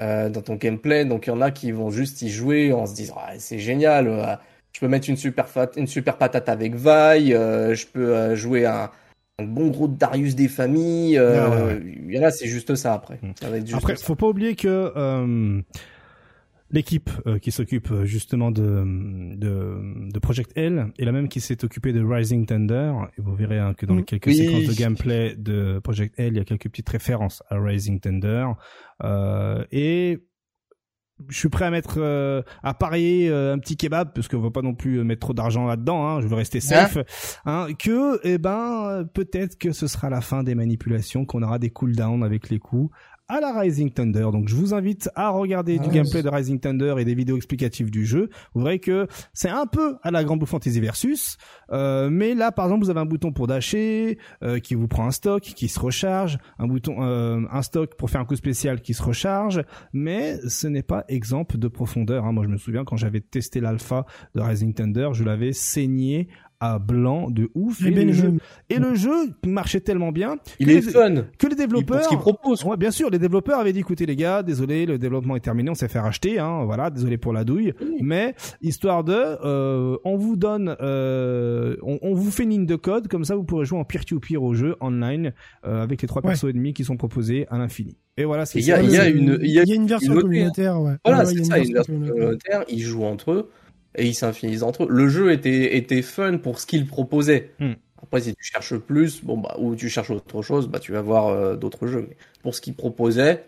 euh, dans ton gameplay. Donc il y en a qui vont juste y jouer en se disant ah, c'est génial. Euh, je peux mettre une super une super patate avec. Euh, je peux jouer un, bon gros Darius des familles. Ah il y en a c'est juste ça après. Hmm. après, faut pas oublier que L'équipe euh, qui s'occupe euh, justement de, de, de, Project L est la même qui s'est occupée de Rising Thunder. Et vous verrez hein, que dans les quelques séquences de gameplay de Project L, il y a quelques petites références à Rising Thunder. Euh, et je suis prêt à mettre euh, à parier un petit kebab parce qu'on veut pas non plus mettre trop d'argent là-dedans hein, je veux rester safe. Hein, que eh ben peut-être que ce sera la fin des manipulations qu'on aura des cooldowns avec les coups à la Rising Thunder. Donc je vous invite à regarder du gameplay de Rising Thunder et des vidéos explicatives du jeu. Vous verrez que c'est un peu à la Grand Blue Fantasy Versus, euh, mais là par exemple vous avez un bouton pour dasher euh, qui vous prend un stock qui se recharge, un bouton euh, un stock pour faire un coup spécial qui se recharge, mais ce n'est pas exemple de profondeur. Hein. Moi je me souviens quand j'avais testé l'alpha de Rising Thunder, je l'avais saigné à blanc de ouf. Et, le jeu, et le jeu marchait tellement bien il est fun. que les développeurs ce qu'il propose. Ouais, bien sûr les développeurs avaient dit écoutez les gars désolé le développement est terminé on s'est fait racheter hein voilà désolé pour la douille. Mais histoire de euh, on vous donne euh, on, on, vous fait une ligne de code comme ça vous pourrez jouer en peer to peer au jeu online euh, avec les trois persos ennemis qui sont proposés à l'infini. Et voilà il y a, il y a une il y a, une version communautaire ouais. voilà c'est ça une version communautaire ils jouent entre eux et ils s'infinisent entre eux. Le jeu était, était fun pour ce qu'il proposait. Hmm. Après, si tu cherches plus, bon bah, ou tu cherches autre chose, bah tu vas voir euh, d'autres jeux. Mais pour ce qu'il proposait,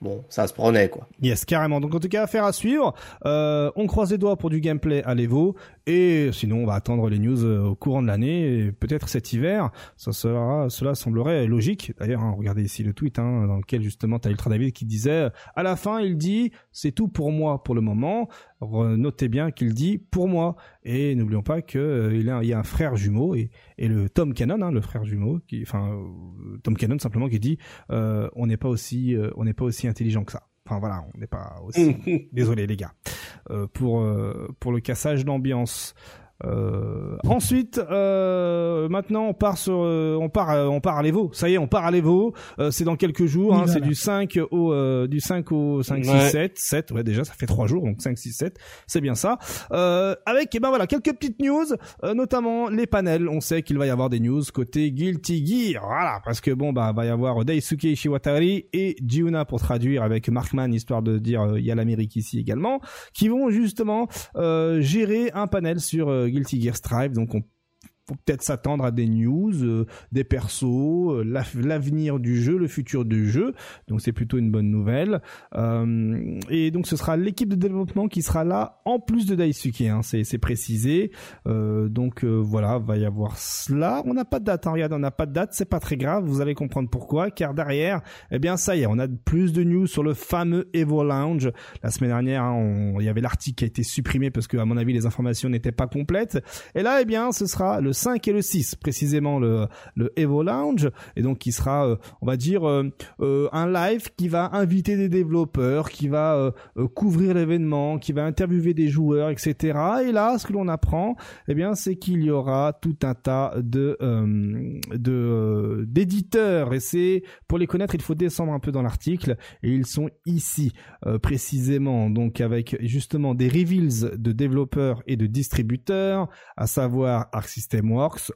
bon, ça se prenait quoi. Yes, carrément. Donc en tout cas, affaire à suivre. Euh, on croise les doigts pour du gameplay à l'Evo. Et sinon, on va attendre les news euh, au courant de l'année, peut-être cet hiver. Ça sera, cela semblerait logique. D'ailleurs, hein, regardez ici le tweet hein, dans lequel justement t'as Ultra David qui disait, à la fin, il dit, c'est tout pour moi pour le moment. Notez bien qu'il dit pour moi. Et n'oublions pas que euh, y a un frère jumeau et, et le Tom Cannon, hein, le frère jumeau, qui, enfin euh, Tom Cannon simplement qui dit, on n'est pas aussi, on n'est pas aussi intelligent que ça. Enfin voilà, on n'est pas aussi. Désolé les gars euh, pour euh, pour le cassage d'ambiance. Euh, ensuite, euh, maintenant on part sur, euh, on part, euh, on part à l'Evo. Ça y est, on part à l'Evo. c'est dans quelques jours. Hein, c'est du 5 au, du 5 au 5, 6, 7, 7. Ouais, déjà ça fait trois jours, donc 5, 6, 7. C'est bien ça. avec, et eh ben voilà, quelques petites news, notamment les panels. On sait qu'il va y avoir des news côté Guilty Gear. Voilà, parce que bon bah va y avoir Daisuke Ishiwatari et Jiuna pour traduire avec Markman histoire de dire il y a l'Amérique ici également, qui vont justement gérer un panel sur Guilty Gear Strive. Donc on faut peut-être s'attendre à des news, euh, des persos, euh, l'avenir du jeu, le futur du jeu. Donc c'est plutôt une bonne nouvelle. Euh, et donc ce sera l'équipe de développement qui sera là en plus de Daisuke. Hein, c'est précisé. donc voilà, va y avoir cela. On n'a pas de date. Hein, regarde, on n'a pas de date. C'est pas très grave. Vous allez comprendre pourquoi. Car derrière, eh bien ça y est, on a plus de news sur le fameux Evo Lounge. La semaine dernière, hein, il y avait l'article qui a été supprimé parce que à mon avis les informations n'étaient pas complètes. Et là, eh bien, ce sera le 5 et le 6 précisément le, le Evo Lounge. Et donc qui sera euh, on va dire euh, euh, un live qui va inviter des développeurs qui va couvrir l'événement qui va interviewer des joueurs etc et là ce que l'on apprend eh bien c'est qu'il y aura tout un tas de d'éditeurs. Et c'est pour les connaître il faut descendre un peu dans l'article. Et ils sont ici précisément. Donc avec justement des reveals de développeurs et de distributeurs à savoir Arc System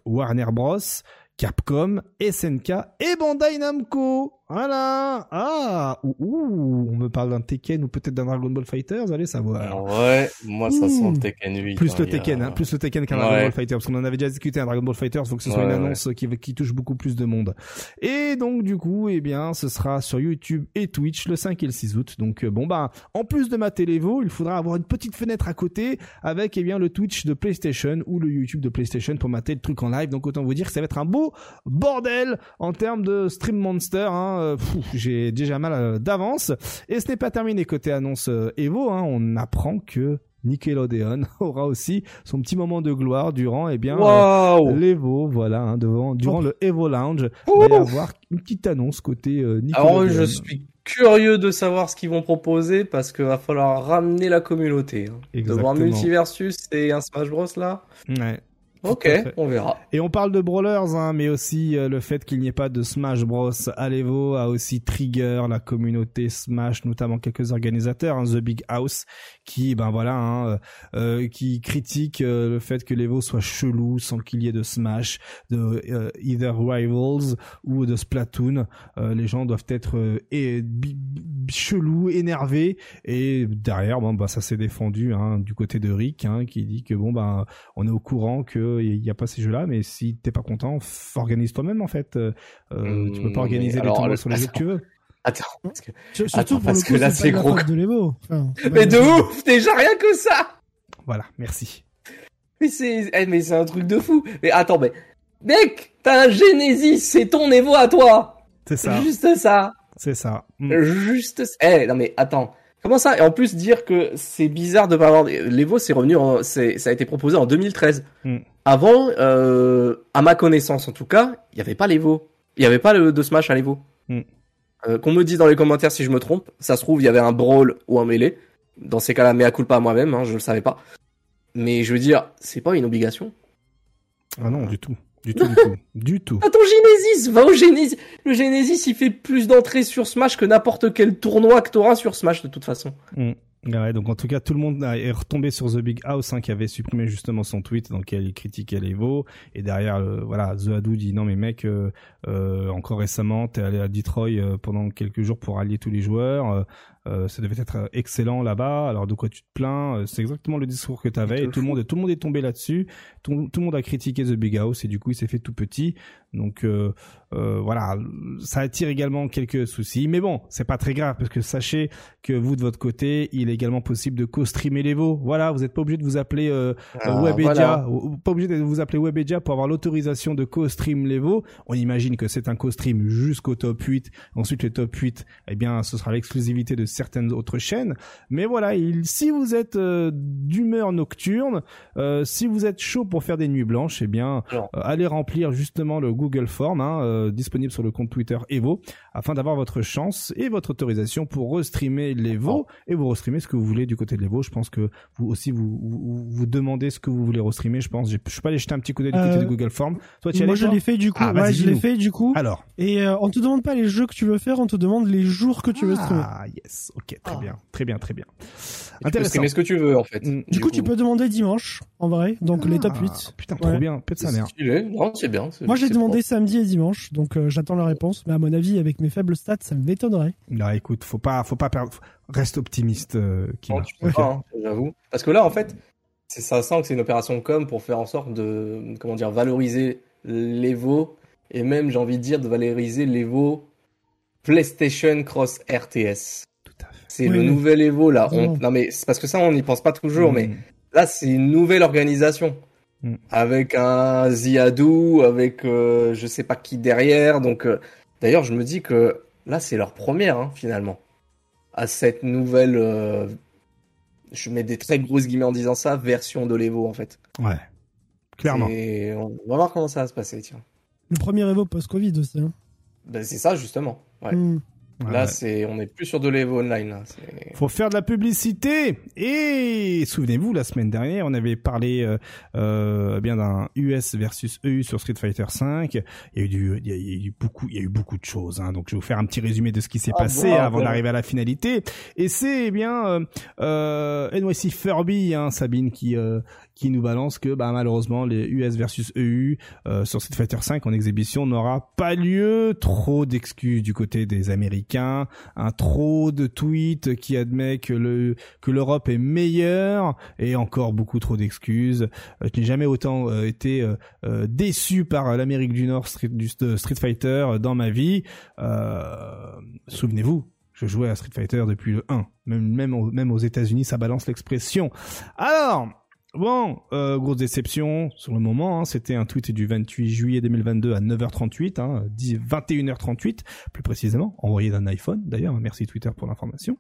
Warner Bros, Capcom, SNK et Bandai Namco. Voilà. Ah, ouh, on me parle d'un Tekken ou peut-être d'un Dragon Ball Fighter, vous allez savoir. Ouais, moi ça sent le Tekken 8. Plus le Tekken, hein, plus le Tekken qu'un Dragon Ball Fighter, parce qu'on en avait déjà discuté un Dragon Ball Fighter, faut que ce soit une annonce qui, qui touche beaucoup plus de monde. Et donc du coup, eh bien, ce sera sur YouTube et Twitch le 5 et le 6 août. Donc euh, bon bah, en plus de ma télévo, il faudra avoir une petite fenêtre à côté avec eh bien le Twitch de PlayStation ou le YouTube de PlayStation pour mater le truc en live. Donc autant vous dire que ça va être un beau bordel en termes de stream monster. Hein euh, j'ai déjà mal euh, d'avance. Et ce n'est pas terminé côté annonce euh, Evo. Hein, on apprend que Nickelodeon aura aussi son petit moment de gloire durant eh bien l'Evo voilà hein, devant durant le Evo Lounge il va y avoir une petite annonce côté Nickelodeon. Alors je suis curieux de savoir ce qu'ils vont proposer parce qu'il va falloir ramener la communauté. Hein. De voir Multiversus et un Smash Bros là. Ouais. Ok, on verra. Et on parle de brawlers, hein, mais aussi euh, le fait qu'il n'y ait pas de Smash Bros à l'Evo a aussi trigger la communauté Smash, notamment quelques organisateurs, hein, The Big House, qui, ben voilà, hein, euh, euh qui critique euh, le fait que l'Evo soit chelou sans qu'il y ait de Smash, de either Rivals ou de Splatoon. les gens doivent être et, chelous, énervés, et derrière, bon, bah ça s'est défendu hein, du côté de Rick, hein, qui dit que bon, ben on est au courant que il n'y a pas ces jeux-là, mais si t'es pas content, organise toi-même en fait. Euh, euh tu peux pas organiser les tournois sur les jeux que tu veux. Attends, parce que, Surtout parce que là c'est gros. De mais de ouf, déjà rien que ça. Voilà, merci. Mais c'est, eh, mais c'est un truc de fou. Mais attends, mais mec, t'as un Genesis, c'est ton Evo à toi. C'est ça. Juste ça. C'est ça. Mm. Juste. Eh non mais attends. Comment ça? Et en plus dire que c'est bizarre de pas avoir l'Evo, c'est revenu, en... c'est ça a été proposé en 2013. Mm. Avant, euh, à ma connaissance en tout cas, il n'y avait pas l'Evo. Il n'y avait pas le, de Smash à l'Evo. Mm. Euh, qu'on me dise dans les commentaires si je me trompe. Ça se trouve, il y avait un brawl ou un mêlé. Dans ces cas-là, mais à coup pas moi-même, hein, je le savais pas. Mais je veux dire, c'est pas une obligation. Ah non, du tout. Du tout, du tout. Du tout. Attends, Genesis, va au Genesis. Le Genesis, il fait plus d'entrées sur Smash que n'importe quel tournoi que t'auras sur Smash de toute façon. Mm. Ouais, donc en tout cas, tout le monde est retombé sur The Big House, hein, qui avait supprimé justement son tweet dans lequel il critiquait l'Evo. Et derrière, euh, voilà, The Hadou dit non mais mec, euh, euh, encore récemment, t'es allé à Detroit pendant quelques jours pour allier tous les joueurs. Euh, ça devait être excellent là-bas. Alors de quoi tu te plains euh, C'est exactement le discours que tu avais et tout le monde, tout le monde est tombé là-dessus. Tout, tout, le monde a critiqué The Big House et du coup il s'est fait tout petit. Donc euh, euh, voilà, ça attire également quelques soucis, mais bon, c'est pas très grave parce que sachez que vous de votre côté, il est également possible de co-streamer les veaux. Voilà, vous n'êtes pas obligé de vous appeler euh, ah, Webedia, pas obligé de vous appeler Webedia pour avoir l'autorisation de co-stream les veaux. On imagine que c'est un co-stream jusqu'au top 8. Ensuite, le top 8, eh bien, ce sera l'exclusivité de certaines autres chaînes. Mais voilà, il, si vous êtes d'humeur nocturne, si vous êtes chaud pour faire des nuits blanches, eh bien, allez remplir justement le Google Form, hein, disponible sur le compte Twitter Evo, afin d'avoir votre chance et votre autorisation pour restreamer l'Evo et vous restreamer ce que vous voulez du côté de l'Evo. Je pense que vous aussi vous, vous, demandez ce que vous voulez restreamer. Je pense. Je suis pas allé jeter un petit coup d'œil du côté de Google Form. Toi, tu moi, je l'ai fait du coup. Ah, je l'ai fait du coup. Alors. Et on te demande pas les jeux que tu veux faire, on te demande les jours que tu veux streamer. Ah yes, ok, très ah. bien, très bien, très bien. Intéressant. Tu ce que tu veux en fait. Mm. Du, coup, tu peux demander dimanche, en vrai, donc les top 8. Putain, trop bien, pète sa mère. c'est bien. Moi, j'ai demandé samedi et dimanche, donc euh, j'attends la réponse. Mais à mon avis, avec mes faibles stats, ça m'étonnerait. Non, écoute, faut pas, faut pas perdre. Reste optimiste, euh, qui hein, j'avoue. Parce que là, en fait, ça sent que c'est une opération com pour faire en sorte de, comment dire, valoriser l'Evo et même, j'ai envie de dire, de valoriser l'Evo PlayStation Cross RTS. C'est le nouvel Evo là. Non mais c'est parce que ça on n'y pense pas toujours, mais mm. là c'est une nouvelle organisation mm. avec un Ziadou, avec euh, je sais pas qui derrière. Donc euh, d'ailleurs je me dis que là c'est leur première hein, finalement à cette nouvelle. Euh, je mets des très grosses guillemets en disant ça version de l'Evo en fait. Ouais, clairement. Et on va voir comment ça va se passer tiens. Le premier Evo post-Covid aussi. Hein. Ben, c'est ça justement. Ouais. Mm. Là, c'est, on n'est plus sur de l'Evo Online. Faut faire de la publicité. Et souvenez-vous, la semaine dernière, on avait parlé euh, euh bien d'un US versus EU sur Street Fighter 5. Il y a eu du, il y a, eu beaucoup, il y a eu beaucoup de choses. Hein. Donc, je vais vous faire un petit résumé de ce qui s'est ah passé avant d'arriver à la finalité. Et c'est eh bien euh, euh, NYC Furby, hein, Sabine, qui euh, qui nous balance que bah, malheureusement les US versus EU euh, sur Street Fighter 5 en exhibition n'aura pas lieu. Trop d'excuses du côté des Américains, un trop de tweets qui admet que le que l'Europe est meilleure et encore beaucoup trop d'excuses. Euh, je n'ai jamais autant euh, été déçu par l'Amérique du Nord Street, Street Fighter dans ma vie. Souvenez-vous, je jouais à Street Fighter depuis le 1. Même, même, même aux États-Unis, ça balance l'expression. Alors, Bon, euh, grosse déception sur le moment. Hein, C'était un tweet du 28 juillet 2022 à 9h38, hein, 21h38 plus précisément, envoyé d'un iPhone d'ailleurs. Merci Twitter pour l'information.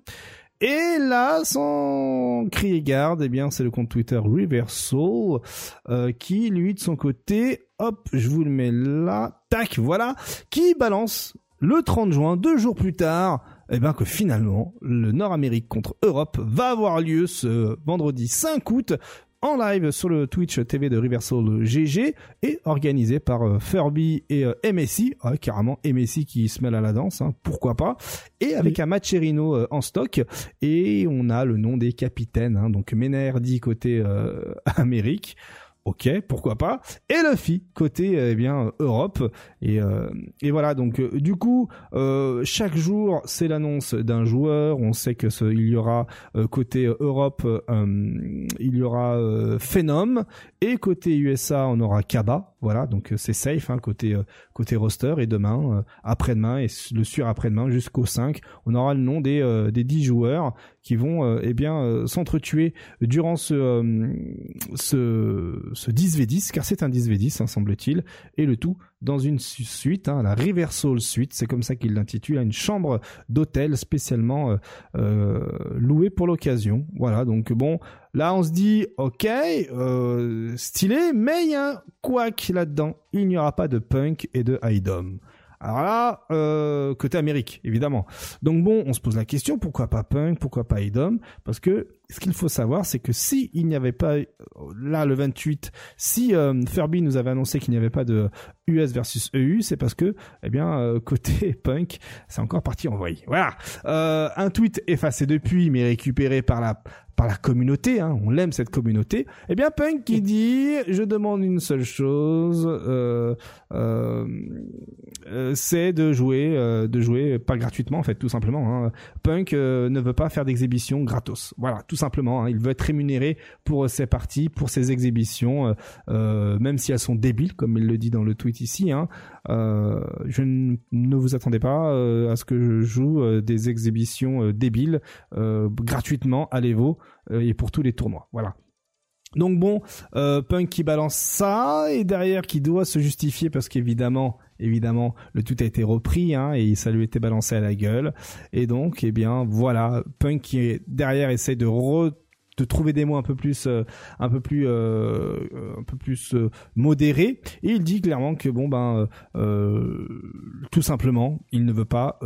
Et là, sans crier garde, eh bien, c'est le compte Twitter Reversal euh, qui, lui, de son côté, hop, je vous le mets là, tac, voilà, qui balance le 30 juin, deux jours plus tard, eh bien que finalement, le Nord-Amérique contre Europe va avoir lieu ce vendredi 5 août en live sur le Twitch TV de Reversal GG et organisé par euh, Furby et euh, MSI, carrément MSI qui se mêle à la danse, hein, pourquoi pas, et avec un Macherino euh, en stock. Et on a le nom des capitaines, hein, donc Ménardi côté Amérique, ok, pourquoi pas. Et Luffy côté eh bien Europe et euh, et voilà donc euh, du coup euh, chaque jour c'est l'annonce d'un joueur. On sait que ce, il y aura côté Europe il y aura Phenom et côté USA on aura Kaba. Voilà donc c'est safe hein, côté côté roster. Et demain après-demain et le sur après-demain jusqu'au 5 on aura le nom des des 10 joueurs qui vont eh bien s'entretuer durant ce ce ce 10v10, car c'est un 10v10, hein, semble-t-il, et le tout dans une suite, hein, la Reversal Suite, c'est comme ça qu'il l'intitule, une chambre d'hôtel spécialement euh, euh, louée pour l'occasion. Voilà, donc bon, là on se dit, ok, euh, stylé, mais il y a un quack là-dedans, il n'y aura pas de punk et de idom. Alors là, euh, côté Amérique, évidemment. Donc bon, on se pose la question, pourquoi pas Punk, pourquoi pas Idom Parce que ce qu'il faut savoir, c'est que si il n'y avait pas, là le 28, si euh, Furby nous avait annoncé qu'il n'y avait pas de US versus EU, c'est parce que, eh bien, euh, côté Punk, c'est encore parti en. Voilà. un tweet effacé depuis, mais récupéré par la par la communauté, hein, on l'aime cette communauté. Eh bien, Punk qui dit, je demande une seule chose, euh, euh, euh c'est de jouer, euh, de jouer pas gratuitement en fait, tout simplement. Hein. Punk euh, ne veut pas faire d'exhibition gratos, voilà, tout simplement. Hein. Il veut être rémunéré pour ses parties, pour ses exhibitions, même si elles sont débiles, comme il le dit dans le tweet ici. Hein. je ne vous attendez pas à ce que je joue des exhibitions débiles gratuitement à l'Evo. Euh, et pour tous les tournois. Voilà. Donc bon, euh, Punk qui balance ça et derrière qui doit se justifier parce qu'évidemment évidemment, le tout a été repris hein, et ça lui été balancé à la gueule. Et donc, eh bien, voilà, Punk qui est derrière essaie de re de trouver des mots un peu plus euh, un peu plus euh, un peu plus euh, modérés. Et il dit clairement que bon ben tout simplement il ne veut pas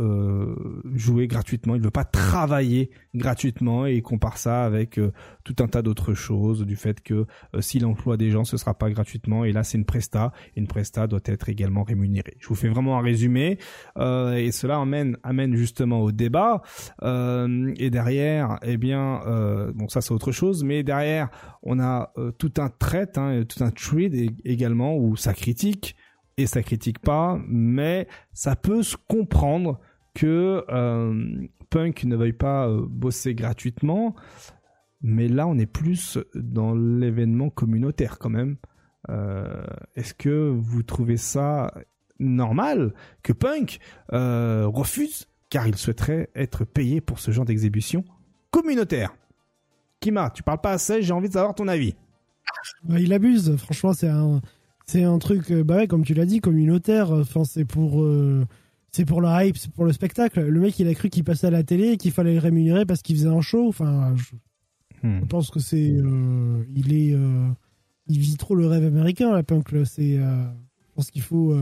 jouer gratuitement. Il ne veut pas travailler gratuitement et il compare ça avec tout un tas d'autres choses du fait que s'il emploie des gens ce sera pas gratuitement. Et là c'est une presta. Et une presta doit être également rémunérée. Je vous fais vraiment un résumé et cela amène amène justement au débat. Et derrière eh bien bon ça c'est autre chose, mais derrière, on a euh, tout un trait, hein, tout un trade également où ça critique et ça critique pas, mais ça peut se comprendre que euh, Punk ne veuille pas euh, bosser gratuitement, mais là on est plus dans l'événement communautaire quand même. Est-ce que vous trouvez ça normal que Punk refuse car il souhaiterait être payé pour ce genre d'exhibition communautaire? Kima, tu parles pas assez, j'ai envie de savoir ton avis. Bah, il abuse, franchement, c'est un, c'est un truc, euh, bah ouais, comme tu l'as dit, communautaire. Enfin, c'est pour, euh, c'est pour le hype, c'est pour le spectacle. Le mec, il a cru qu'il passait à la télé et qu'il fallait le rémunérer parce qu'il faisait un show. Enfin, je, hmm. pense que c'est, euh, il est, il vit trop le rêve américain, la punk. C'est, je pense qu'il faut,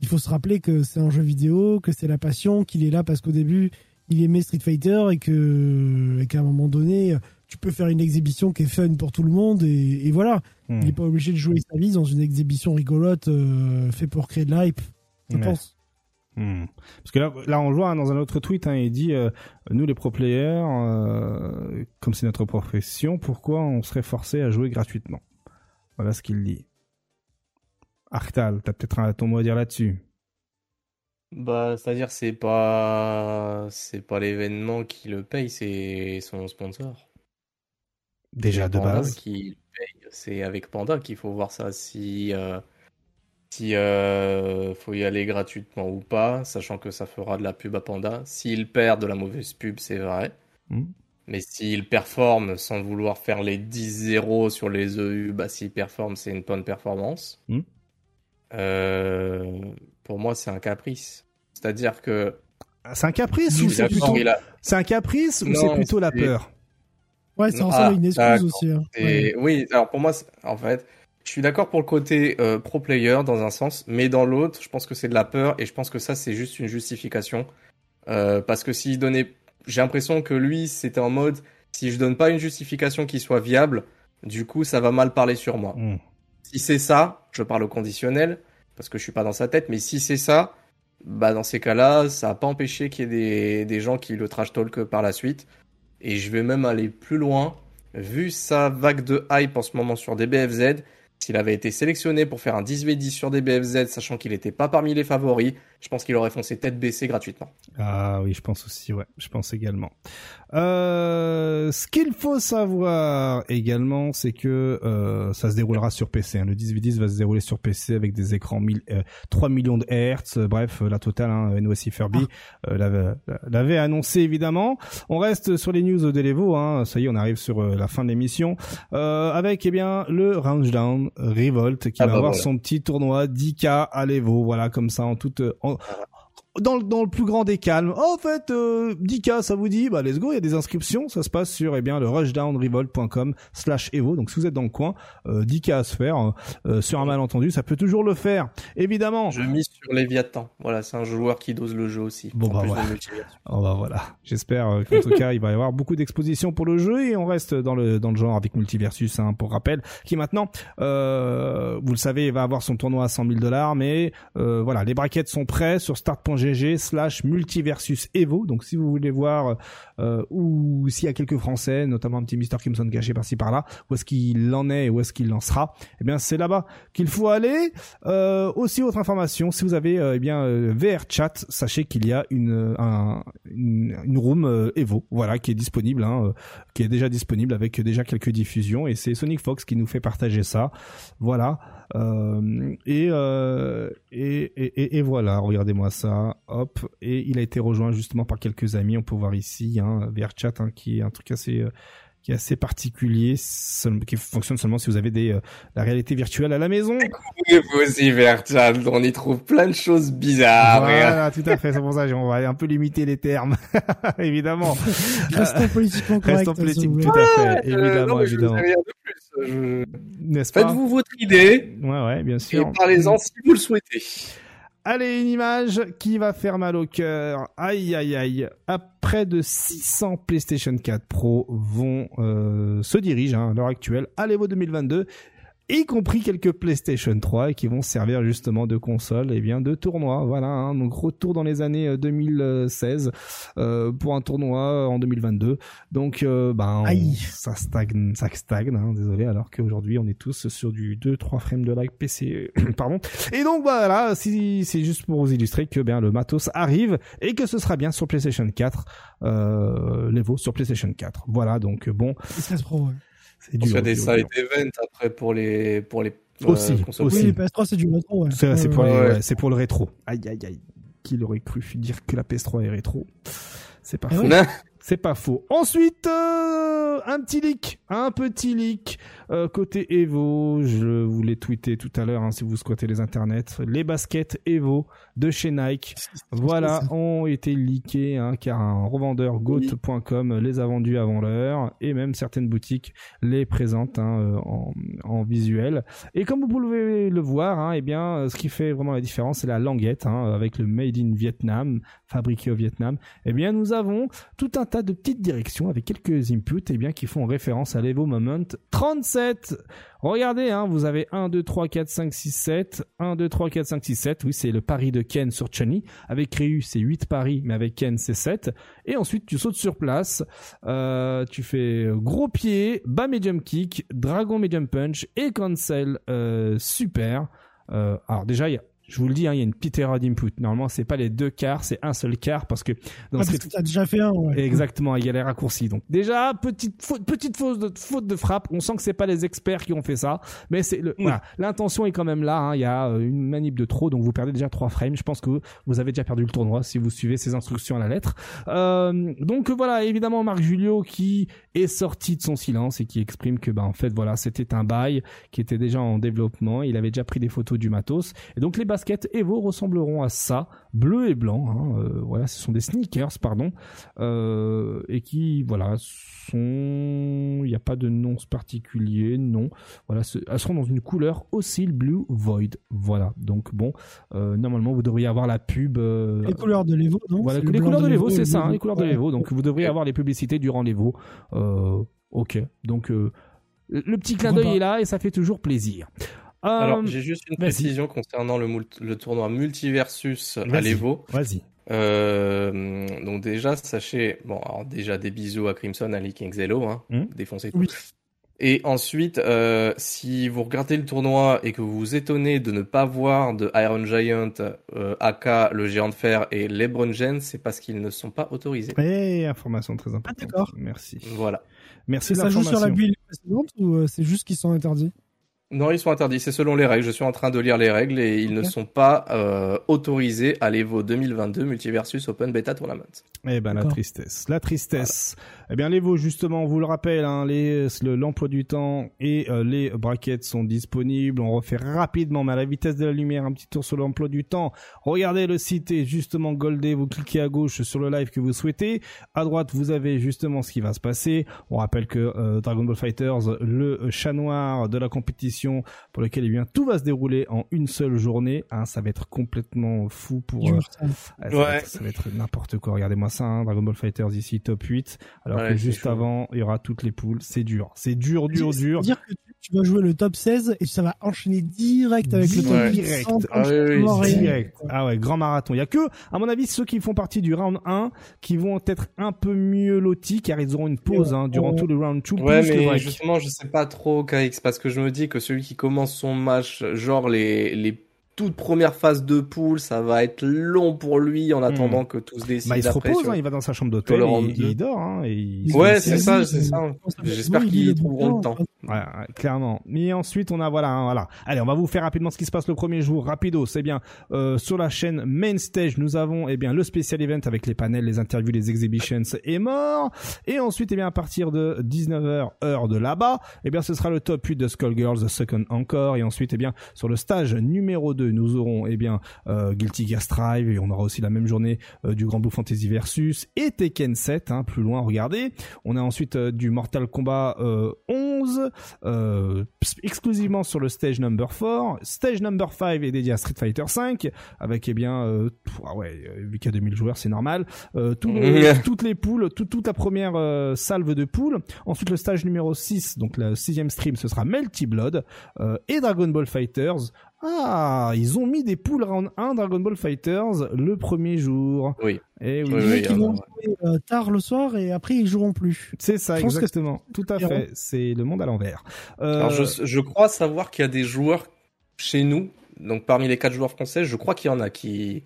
il faut se rappeler que c'est un jeu vidéo, que c'est la passion, qu'il est là parce qu'au début, il aimait Street Fighter et que, et qu'à un moment donné tu peux faire une exhibition qui est fun pour tout le monde et, voilà. Hmm. Il n'est pas obligé de jouer sa vie dans une exhibition rigolote euh, fait pour créer de l'hype, je pense. Hmm. Parce que là, là, on voit hein, dans un autre tweet, hein, il dit euh, nous les pro players, euh, comme c'est notre profession, pourquoi on serait forcé à jouer gratuitement? Voilà ce qu'il dit. Arctal, t'as peut-être un ton mot à dire là-dessus. Bah, c'est-à-dire c'est pas c'est pas l'événement qui le paye, c'est son sponsor. Déjà de base. Qui c'est avec Panda qu'il faut voir ça. Si euh, si euh, faut y aller gratuitement ou pas, sachant que ça fera de la pub à Panda. S'il perd de la mauvaise pub, c'est vrai. Hmm. Mais s'il performe sans vouloir faire les 10-0 sur les EU, bah s'il performe, c'est une bonne performance. Hmm. Euh, pour moi, c'est un caprice. C'est-à-dire que. C'est un caprice ou c'est plutôt, c'est un caprice ou c'est plutôt la peur? Ouais, ça ressemble à une excuse aussi. Hein. Oui, alors pour moi, en fait, je suis d'accord pour le côté euh, pro player dans un sens, mais dans l'autre, je pense que c'est de la peur et je pense que ça, c'est juste une justification. Euh, parce que s'il donnait. J'ai l'impression que lui, c'était en mode si je donne pas une justification qui soit viable, du coup, ça va mal parler sur moi. Hmm. Si c'est ça, je parle au conditionnel, parce que je suis pas dans sa tête, mais si c'est ça, bah dans ces cas-là, ça n'a pas empêché qu'il y ait des, des gens qui le trash talk par la suite. Et je vais même aller plus loin. Vu sa vague de hype en ce moment sur DBFZ, s'il avait été sélectionné pour faire un 10v10 sur DBFZ, sachant qu'il n'était pas parmi les favoris, je pense qu'il aurait foncé tête baissée gratuitement. Ah oui, je pense aussi, ouais, je pense également. Euh, ce qu'il faut savoir également, c'est que euh, ça se déroulera sur PC. Hein. Le 10v10 va se dérouler sur PC avec des écrans 3 euh, millions de Hertz. Bref, la totale, hein, NOSI Furby euh, l'avait annoncé évidemment. On reste sur les news d'Elevo. Hein. Ça y est, on arrive sur la fin de l'émission avec eh bien le Down Revolt qui ah va bah avoir son petit tournoi 10K à l'Evo. Voilà, comme ça en toute en, Well, dans, dans le plus grand des calmes. Oh, en fait, euh, 10K, ça vous dit Bah, let's go, il y a des inscriptions. Ça se passe sur eh bien le rushdownrevolt.com slash evo. Donc, si vous êtes dans le coin, euh, 10K à se faire. Euh, sur un malentendu, ça peut toujours le faire. Évidemment. Je mise sur Léviathan. Voilà, c'est un joueur qui dose le jeu aussi. Bon, bah, voilà. Oh, bah, voilà. J'espère euh, qu'en tout cas, il va y avoir beaucoup d'expositions pour le jeu et on reste dans le, dans le genre avec Multiversus, hein, pour rappel, qui maintenant, euh, vous le savez, va avoir son tournoi à 100 000 dollars, mais euh, voilà, les braquettes sont prêts sur start.g slash multiversus Evo. Donc si vous voulez voir euh, ou s'il y a quelques Français, notamment un petit Mister Kimson caché par-ci par-là, où est-ce qu'il en est et où est-ce qu'il lancera, eh bien c'est là-bas qu'il faut aller. Euh, aussi autre information, si vous avez euh, eh bien euh, VR Chat, sachez qu'il y a une un, une, room Evo, voilà, qui est disponible, hein, qui est déjà disponible avec déjà quelques diffusions et c'est Sonic Fox qui nous fait partager ça. Voilà. Euh, euh, et, et, et, et, voilà, regardez-moi ça, hop, et il a été rejoint justement par quelques amis, on peut voir ici, hein, VR Chat, hein, qui est un truc assez, qui est assez particulier, qui fonctionne seulement si vous avez des, la réalité virtuelle à la maison. Vous aussi, Virtual, on y trouve plein de choses bizarres. Voilà, tout à fait, c'est pour ça qu'on va un peu limiter les termes, évidemment. Restons politiquement corrects. Restons politiquement, tout à fait, évidemment, évidemment. N'est-ce pas Faites-vous votre idée. Ouais, ouais, bien sûr. Et parlez-en si vous le souhaitez. Allez, une image qui va faire mal au cœur. Aïe, aïe, aïe. À près de 600 PlayStation 4 Pro vont euh, se diriger hein, à l'heure actuelle à l'Evo 2022 y compris quelques PlayStation 3 qui vont servir justement de console et bien de tournoi. Voilà, hein, donc retour dans les années 2016 euh, euh, pour un tournoi en 2022. Donc euh, ben ça stagne, ça stagne, hein, désolé. Alors qu'aujourd'hui on est tous sur du 2-3 frames de like PC, pardon. Et donc voilà, si c'est juste pour vous illustrer que bien le matos arrive et que ce sera bien sur PlayStation 4, euh, l'Evo sur PlayStation 4. Voilà, donc bon. Pro, c'est dur. Il y a des side events après pour les pour les euh, aussi, aussi. Oui, PS3 c'est du rétro. Ouais. C'est pour, ouais. pour le rétro. Aïe aïe aïe. Qui aurait cru dire que la PS3 est rétro? C'est pas faux. C'est pas faux. Ensuite, euh, un petit leak, un petit leak euh, côté Evo. Je vous l'ai tweeté tout à l'heure hein, si vous squattez les internets. Les baskets Evo de chez Nike, voilà, ont été leakés hein, car un revendeur goat.com les a vendus avant l'heure et même certaines boutiques les présentent hein, euh, en, en, visuel. Et comme vous pouvez le voir, hein, eh bien, ce qui fait vraiment la différence, c'est la languette avec le Made in Vietnam, fabriqué au Vietnam. Eh bien, nous avons tout un tas de petites directions avec quelques inputs eh bien, qui font référence à l'Evo Moment 37. Regardez, hein, vous avez 1, 2, 3, 4, 5, 6, 7. 1, 2, 3, 4, 5, 6, 7. Oui, c'est le pari de Ken sur Chunny. Avec Ryu, c'est 8 paris, mais avec Ken, c'est 7. Et ensuite, tu sautes sur place. Euh, tu fais gros pied, bas medium kick, dragon medium punch et cancel euh, super. Euh, alors déjà, il y a je vous le dis, hein, il y a une petite erreur d'input. Normalement, c'est pas les deux quarts, c'est un seul quart parce que dans ah, parce que déjà fait un. Ouais. Exactement, il y a les raccourcis. Donc déjà petite faute, petite faute de, faute de frappe. On sent que c'est pas les experts qui ont fait ça, mais c'est le, voilà, l'intention est quand même là. Hein. Il y a euh, une manip de trop, donc vous perdez déjà trois frames. Je pense que vous avez déjà perdu le tournoi si vous suivez ces instructions à la lettre. Euh, donc voilà, évidemment Marc Julio qui est sorti de son silence et qui exprime que ben en fait voilà c'était un bail qui était déjà en développement. Il avait déjà pris des photos du matos et donc les baskets Evo ressembleront à ça, bleu et blanc. Hein, euh, voilà, ce sont des sneakers, pardon, euh, et qui, voilà, sont. Il n'y a pas de nom particulier, non. Voilà, elles seront dans une couleur aussi Blue Void. Voilà, donc bon, euh, normalement vous devriez avoir la pub. les couleurs de l'Evo, non? Voilà, les couleurs de l'Evo, c'est ça, hein, les couleurs de l'Evo. Donc vous devriez avoir les publicités durant l'Evo. ok, donc le petit clin d'œil est là et ça fait toujours plaisir. Alors, euh, j'ai juste une précision concernant le, le, tournoi Multiversus à l'Evo. Vas-y. Euh, donc déjà, sachez, bon, alors déjà des bisous à Crimson, à Leaking Xelo, hein, hmm. défoncez tout. Et ensuite, euh, si vous regardez le tournoi et que vous vous étonnez de ne pas voir de Iron Giant, euh, Aka, le géant de fer et LeBron James, c'est parce qu'ils ne sont pas autorisés. Et eh, information très importante. Ah, d'accord. Merci. Voilà. Merci Ça joue sur la bulle précédente ou c'est juste qu'ils sont interdits? Non, ils sont interdits. C'est selon les règles. Je suis en train de lire les règles et ils ne sont pas euh, autorisés à l'Evo 2022 Multiversus Open Beta Tournament. Eh ben la tristesse, la tristesse. Eh bien l'Evo justement, on vous le rappelle, hein, les l'emploi du temps et euh, les brackets sont disponibles. On refait rapidement, mais à la vitesse de la lumière, un petit tour sur l'emploi du temps. Regardez le site est justement goldé. Vous cliquez à gauche sur le live que vous souhaitez. À droite, vous avez justement ce qui va se passer. On rappelle que euh, Dragon Ball Fighters, le chat noir de la compétition pour lequel eh bien tout va se dérouler en une seule journée. Hein, ça va être complètement fou pour. Euh, ça, va être, n'importe quoi. Regardez-moi ça, hein, Dragon Ball Fighters ici top 8, alors que juste avant il y aura toutes les poules. C'est dur, c'est dur, dur, dur. Dire que tu vas jouer le top 16 et ça va enchaîner direct avec le top direct. Ah, direct. Ah ouais, grand marathon. Il y a que, à mon avis, ceux qui font partie du round 1 qui vont être un peu mieux lotis car ils auront une pause hein, durant tout le round 2. Ouais, mais justement, je sais pas trop, KX, parce que je me dis que celui qui commence son match, genre les, les toutes premières phases de poule, ça va être long pour lui en attendant hmm. que tout se décide. Bah, il se repose, hein, il va dans sa chambre d'hôtel, il, il, dort. Hein, et ouais, c'est ça, c'est ça. J'espère qu'ils trouveront le temps. Ouais, clairement. Mais ensuite, on a voilà, hein, voilà. Allez, on va vous faire rapidement ce qui se passe le premier jour. Rapido, c'est bien. Euh, sur la chaîne Main Stage, nous avons eh bien le spécial event avec les panels, les interviews, les exhibitions et mort. Et ensuite, eh bien à partir de 19h heure de là-bas, eh bien ce sera le top 8 de Skullgirls, The Second Encore. Et ensuite, eh bien sur le stage numéro 2, nous aurons eh bien euh, Guilty Gear Strive et on aura aussi la même journée euh, du Grand Blue Fantasy Versus et Tekken 7. Hein, plus loin, regardez. On a ensuite euh, du Mortal Kombat 11 euh, exclusivement sur le stage number 4. Stage number 5 est dédié à Street Fighter 5 avec eh bien euh, ah ouais, vu qu'il y a 2000 joueurs, c'est normal. Euh, toutes les poules, toute la première euh, salve de poules. Ensuite le stage numéro 6, donc le sixième stream, ce sera Melty Blood et Dragon Ball Fighters. Ah, ils ont mis des poules round 1 Dragon Ball Fighters le premier jour. Oui. Et oui. ils vont jouer euh, tard le soir et après ils joueront plus. C'est ça, exactement. Tout à fait. C'est le monde à l'envers. Euh... Alors je, je crois savoir qu'il y a des joueurs chez nous, donc parmi les quatre joueurs français, je crois qu'il y en a qui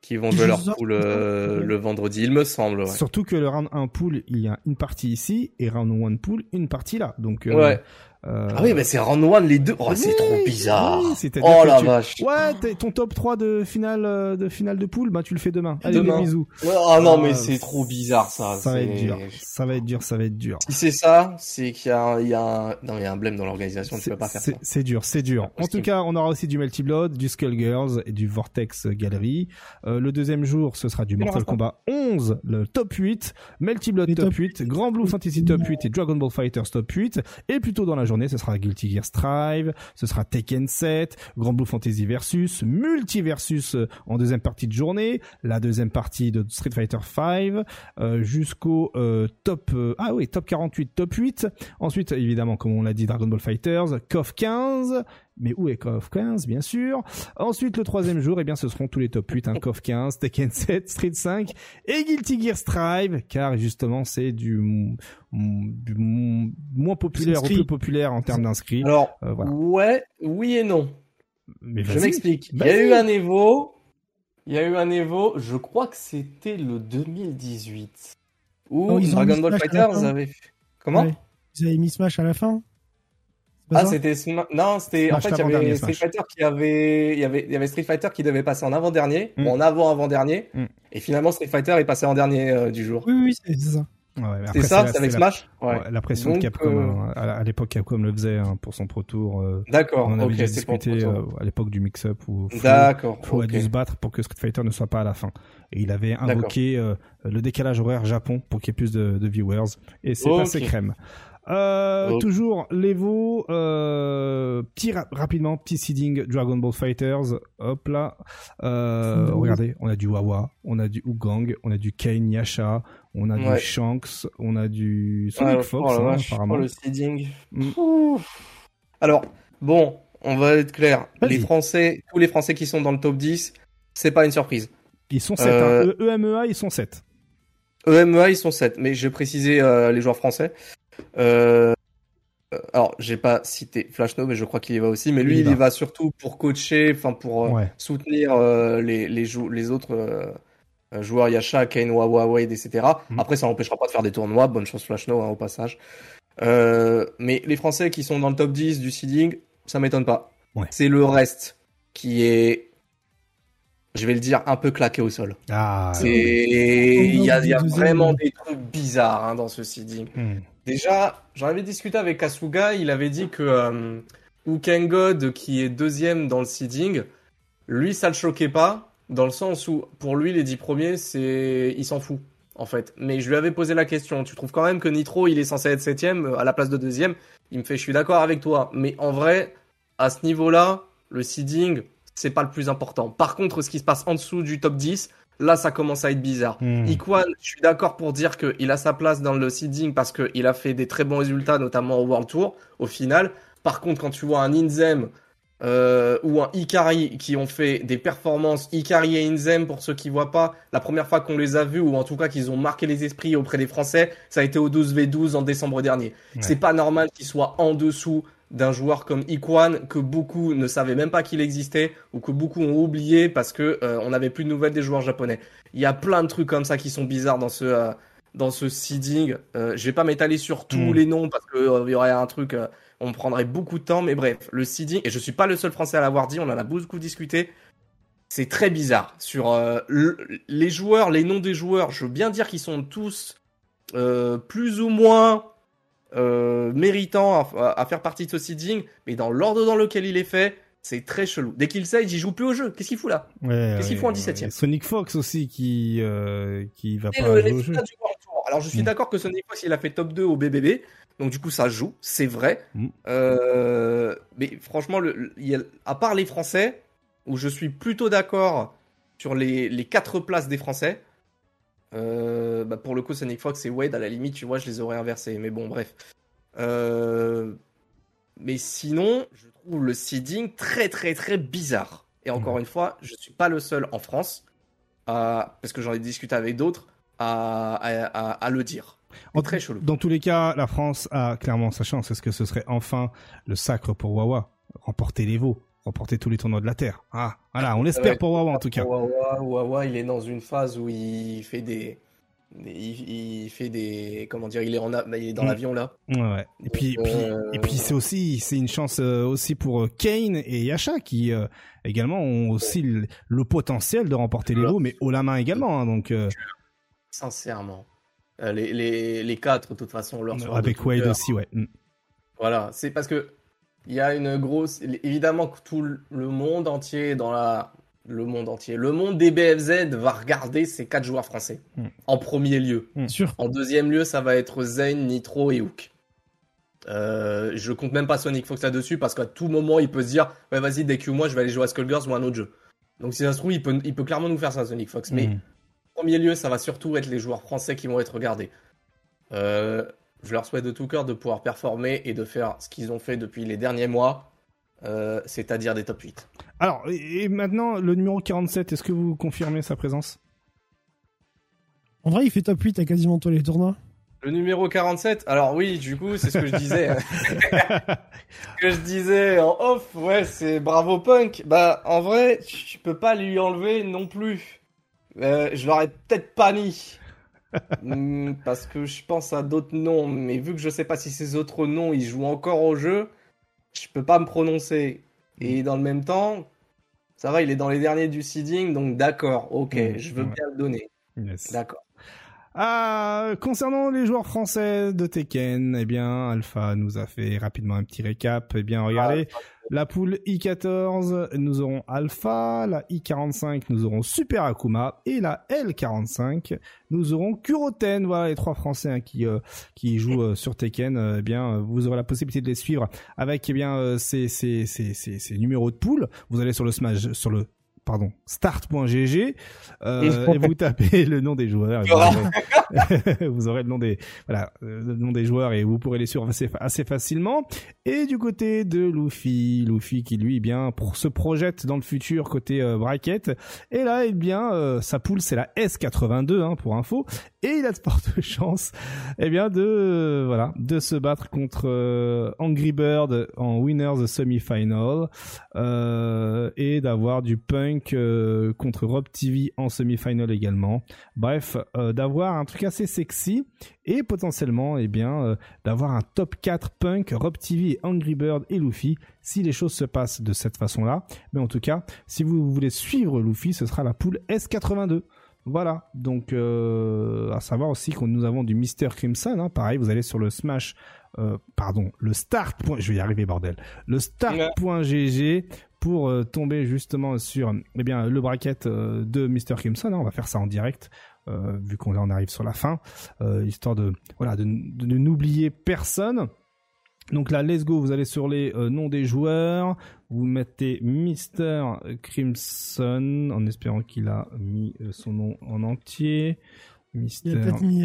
qui vont jouer leur poule euh, le vendredi, il me semble. Ouais. Surtout que le round 1 pool, il y a une partie ici et round 1 pool, une partie là. Donc euh, ouais. Euh... Ah oui, mais c'est round one les deux. Oh, c'est trop bizarre. oh la vache. Ouais, ton top 3 de finale euh, de finale de poule, bah tu le fais demain. Allez, demain. bisous. Ouais, oh non, mais c'est trop bizarre ça. Ça va être dur. Ça va être dur, ça va être dur. Si c'est ça, c'est qu'il y a, il y a un... non, il y a un blême dans l'organisation, tu peux pas faire ça. C'est dur, c'est dur. En tout cas, on aura aussi du Melty Blood, du Skullgirls et du Vortex Gallery. Euh, le deuxième jour, ce sera du Mortal Kombat 11, le top 8, Melty Blood top, top 8, Grand Blue Fantasy top 8 et Dragon Ball Fighters top 8 et plus tôt dans la ce sera Guilty Gear Strive, ce sera Tekken 7, Grand Blue Fantasy Versus, Multiversus euh, en deuxième partie de journée, la deuxième partie de Street Fighter 5 euh, jusqu'au euh, top ah oui, top 48, top 8. Ensuite évidemment comme on l'a dit Dragon Ball Fighters, KOF 15, mais où est KOF 15 bien sûr. Ensuite le troisième jour, eh bien ce seront tous les top 8, hein, KOF 15, Tekken 7, Street 5 et Guilty Gear Strive, car justement c'est du, du moins populaire au plus populaire en termes d'inscrits. Alors euh, voilà. ouais, oui et non. Mais je m'explique. Il y a eu un Evo, il y a eu un Evo, je crois que c'était le 2018 où oh, Dragon Ball Fighters avait comment Ils avaient mis Smash à la fin ah, c'était non, c'était en fait il y avait Street Fighter qui avait il y avait il y avait Street Fighter qui devait passer en avant-dernier mm. ou en avant-avant-dernier mm. et finalement Street Fighter est passé en dernier euh, du jour. Oui oui, c'est ça. Ouais, c'est ça, c'est avec Smash? Ouais. la pression de Capcom euh, hein. à, l'époque Capcom le faisait hein, pour son Pro Tour. Euh, D'accord. On avait okay, discuté à l'époque du mix-up où D'accord. Flo a dû se battre pour que Street Fighter ne soit pas à la fin. Et il avait invoqué le décalage horaire Japon pour qu'il y ait plus de, de viewers et c'est passé crème. Euh, Toujours l'Evo, euh, petit rapidement, petit seeding Dragon Ball Fighters. Hop là. Euh, regardez, on a du Wawa, on a du Ugang, on a du Kane Yasha, on a du Shanks, on a du Sonic Fox, oh hein, apparemment. le seeding. Mm. Alors, bon, on va être clair. Les Français, tous les Français qui sont dans le top 10, c'est pas une surprise. Ils sont 7. Hein. EMEA, ils sont 7. EMEA, ils sont 7. Mais je vais préciser euh, les joueurs français. Euh, alors, j'ai pas cité Flashno, mais je crois qu'il y va aussi. Mais lui, il, y va surtout pour coacher, enfin pour euh, soutenir euh, les, les, les autres joueurs Yasha, Kane, Wawa, Wade, etc. Mm. Après, ça n'empêchera pas de faire des tournois. Bonne chance Flashno hein, au passage. mais les Français qui sont dans le top 10 du seeding, ça m'étonne pas. C'est le reste qui est je vais le dire, un peu claqué au sol. Ah, il y a, y a vraiment des trucs bizarres hein, dans ce seeding. Mm. Déjà, j'en avais discuté avec Kasuga, il avait dit que euh, God, qui est deuxième dans le seeding, lui, ça le choquait pas, dans le sens où, pour lui, les dix premiers, c'est, il s'en fout, en fait. Mais je lui avais posé la question, tu trouves quand même que Nitro, il est censé être septième euh, à la place de deuxième? Il me fait, je suis d'accord avec toi, mais en vrai, à ce niveau-là, le seeding, c'est pas le plus important. Par contre, ce qui se passe en dessous du top 10, là, ça commence à être bizarre. Hmm. Iquan, je suis d'accord pour dire qu'il a sa place dans le seeding parce qu'il a fait des très bons résultats, notamment au World Tour, au final. Par contre, quand tu vois un Inzem euh, ou un Ikari qui ont fait des performances, Ikari et Inzem, pour ceux qui voient pas, la première fois qu'on les a vus, ou en tout cas qu'ils ont marqué les esprits auprès des Français, ça a été au 12v12 en décembre dernier. C'est pas normal qu'ils soient en dessous d'un joueur comme Iquan que beaucoup ne savaient même pas qu'il existait ou que beaucoup ont oublié parce que euh, on n'avait plus de nouvelles des joueurs japonais. Il y a plein de trucs comme ça qui sont bizarres dans ce euh, dans ce seeding. Euh, je vais pas m'étaler sur tous hmm. les noms parce que il y aurait un truc on prendrait beaucoup de temps, mais bref, le seeding, et je suis pas le seul français à l'avoir dit, on en a beaucoup discuté, c'est très bizarre. Sur euh, les joueurs, les noms des joueurs, je veux bien dire qu'ils sont tous euh, plus ou moins euh, méritants à, faire partie de ce seeding, mais dans l'ordre dans lequel il est fait, c'est très chelou. Dès qu'il sait, il joue plus au jeu. Qu'est-ce qu'il fout là Qu'est-ce qu'il fout en 17 e Sonic Fox aussi qui qui va pas jouer au jeu. Alors je suis mm. d'accord que Sonic Fox il a fait top 2 au BBB, donc du coup ça joue, c'est vrai. Mm. mais franchement, le, à part les Français, où je suis plutôt d'accord sur les, les quatre places des Français. Euh, bah pour le coup, Sonic Fox et Wade, à la limite, tu vois, je les aurais inversés. Mais bon, bref. Euh, mais sinon, je trouve le seeding très, très, très bizarre. Et encore une fois, je suis pas le seul en France, parce que j'en ai discuté avec d'autres, à, à, le dire. En, très chelou. Dans tous les cas, la France a clairement sa chance. Est-ce que ce serait enfin le sacre pour Wawa? Remporter les veaux remporter tous les tournois de la Terre. Ah, voilà, on l'espère pour Wawa en tout cas. Wawa, Wawa, il est dans une phase où il fait des, il, fait des, comment dire, il est en, il est dans mm. l'avion là. Ouais. Et puis, et puis, c'est aussi, c'est une chance euh, aussi pour euh, Kane et Yasha qui euh, également ont aussi le, potentiel de remporter les lots, mais haut la main également. Hein, donc, sincèrement, les, les, les quatre de toute façon, leur avec Wade aussi, ouais. Mm. Voilà, c'est parce que il y a une grosse. Évidemment que tout le monde entier dans la. Le monde entier. Le monde des BFZ va regarder ces quatre joueurs français. Hmm. En premier lieu. Hmm. En deuxième lieu, ça va être Zane, Nitro et Hook. Euh, je compte même pas Sonic Fox là-dessus parce qu'à tout moment, il peut se dire ouais, vas-y, dès que moi, je vais aller jouer à Skullgirls ou à un autre jeu. Donc, si ça se trouve, il peut, il peut clairement nous faire ça, Sonic Fox. Mais hmm. en premier lieu, ça va surtout être les joueurs français qui vont être regardés. Euh, je leur souhaite de tout cœur de pouvoir performer et de faire ce qu'ils ont fait depuis les derniers mois, euh, c'est-à-dire des top 8. Alors, et maintenant, le numéro 47, est-ce que vous confirmez sa présence? En vrai, il fait top 8 à quasiment tous les tournois. Le numéro 47, alors oui, du coup, c'est ce que je disais. ce que je disais en off, ouais, c'est bravo punk. Bah, en vrai, tu peux pas lui enlever non plus. Euh, je l'aurais peut-être pas mis. Hmm, parce que je pense à d'autres noms, mais vu que je sais pas si ces autres noms ils jouent encore au jeu, je peux pas me prononcer. Et hmm. dans le même temps, ça va, il est dans les derniers du seeding, donc d'accord, ok, hmm, je veux bien le donner. D'accord. Ah, concernant les joueurs français de Tekken, eh bien, Alpha nous a fait rapidement un petit récap. Eh bien, regardez, ah, la poule I14, nous aurons Alpha, la I45, nous aurons Super Akuma, et la L45, nous aurons Kuroten. Voilà les trois Français hein, qui euh, qui jouent euh, sur Tekken. Euh, eh bien, vous aurez la possibilité de les suivre avec eh bien ces, ces, ces, ces, numéros de poule. Vous allez sur le Smash, sur le pardon, start.gg euh, et vous tapez le nom des joueurs. vous, aurez, le nom des voilà euh, le nom des joueurs et vous pourrez les suivre assez, assez facilement. Et du côté de Luffy, Luffy qui lui eh bien pour, se projette dans le futur côté euh, bracket. Et là, eh bien euh, sa poule c'est la S82 hein, pour info et il a de fortes chances eh bien de voilà de se battre contre Angry Bird en winners semi-final et d'avoir du punk euh, contre Rob TV en semi-final également. Bref, euh, d'avoir un truc assez sexy et potentiellement eh bien euh, d'avoir un top 4 punk Rob TV, Angry Bird et Luffy si les choses se passent de cette façon-là. Mais en tout cas, si vous voulez suivre Luffy, ce sera la poule S82. Voilà, donc à savoir aussi que nous avons du Mister Crimson, hein. pareil, vous allez sur le Smash pardon, le start. Je vais y arriver, bordel. Le start.gg pour euh, tomber justement sur eh bien le bracket euh, de Mr. Crimson. On va faire ça en direct. Euh, vu qu'on en arrive sur la fin, histoire de voilà de, n'oublier personne. Donc là, let's go, vous allez sur les noms des joueurs, vous mettez Mr. Crimson, en espérant qu'il a mis son nom en entier. Mister... Il a peut-être mis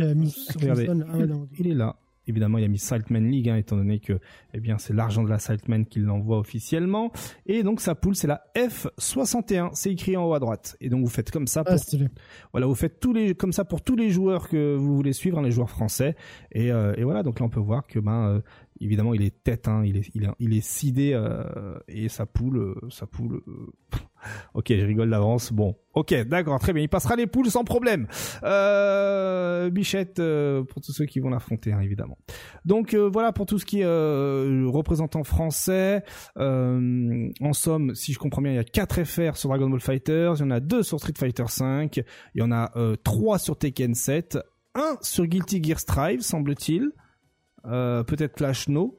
Crimson. Ah il est là. Évidemment, il y a mis Saltman League, hein, étant donné que eh bien c'est l'argent de la Saltman qui l'envoie officiellement. Et donc sa poule, c'est la F61. C'est écrit en haut à droite. Et donc vous faites comme ça. Ah, pour... voilà, vous faites tous les comme ça pour tous les joueurs que vous voulez suivre, hein, les joueurs français. Et, euh, et, voilà, donc là on peut voir que ben euh, évidemment il est tête, hein, il est il est il est sidé euh, et sa poule, sa poule ok, je rigole d'avance. Bon, ok, d'accord, très bien. Il passera les poules sans problème. Euh, Bichette euh, pour tous ceux qui vont l'affronter, hein, évidemment. Donc euh, voilà pour tout ce qui est euh, représentant français. en somme, si je comprends bien, il y a 4 FR sur Dragon Ball Fighters, il y en a 2 sur Street Fighter 5, il y en a 3 sur Tekken 7, 1 sur Guilty Gear Strive, semble-t-il. Peut-être Flash No.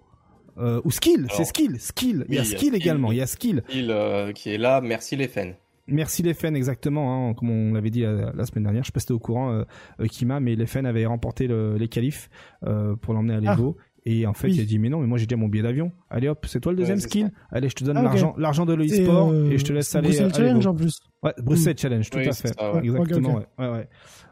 Euh, ou Skill, c'est Skill, Skill. il y a Skill, également, il y a Skill. Skill euh, qui est là, merci les fans. Merci les fans, exactement, hein, comme on l'avait dit la, semaine dernière. Je sais pas si au courant, euh, Kima, mais les fans avaient remporté les qualifs pour l'emmener à l'Evo. Ah. Et en fait, il a dit mais non, mais moi j'ai déjà mon billet d'avion. Allez hop, c'est toi le deuxième skill. Allez, je te donne ah, l'argent, l'argent de l'e-sport et je te laisse aller. Bruxelles Challenge en plus. Ouais, Bruxelles mm. Challenge, tout à fait. Exactement. Ouais, ouais,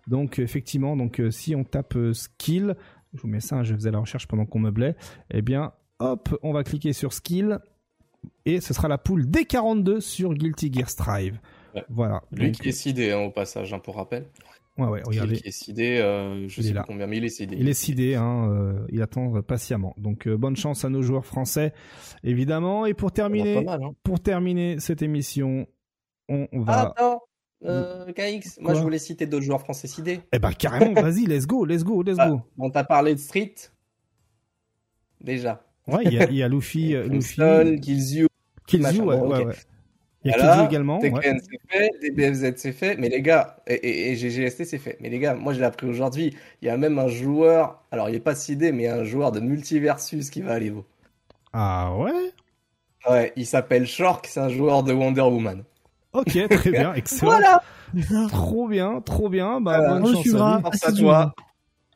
Donc effectivement, donc si on tape skill, je vous mets ça, je faisais la recherche pendant qu'on meublait. Eh bien, Hop, on va cliquer sur Skill. Et ce sera la poule D42 sur Guilty Gear Strive. Voilà. Lui qui est sidé hein, au passage, hein, pour rappel. Ouais, ouais, regardez. Qui est sidé, euh, je sais pas combien, mais il est sidé. Il est sidé, hein, euh, il attend patiemment. Donc euh, bonne chance à nos joueurs français, évidemment. Et pour terminer, hein. pour terminer cette émission, on va. Ah, attends, euh, KX, moi je voulais citer d'autres joueurs français sidés. Eh ben carrément, vas-y, let's go, let's go, let's go. on t'a parlé de Street, déjà. Ouais, il y a, y a Luffy, euh, Luffy. Killzoo, ouais, ouais, ouais. Il y a Killzoo également. Tekken c'est fait, DBFZ c'est fait, mais les gars, et, et, GGST c'est fait. Mais les gars, moi je l'ai appris aujourd'hui, il y a même un joueur, alors il est pas sidé, mais un joueur de Multiversus qui va à l'Evo. Ah ouais? Ouais, il s'appelle Shork, c'est un joueur de Wonder Woman. Ok, très bien, excellent. voilà Trop bien, trop bien. Bah, bonne chance à Force à toi.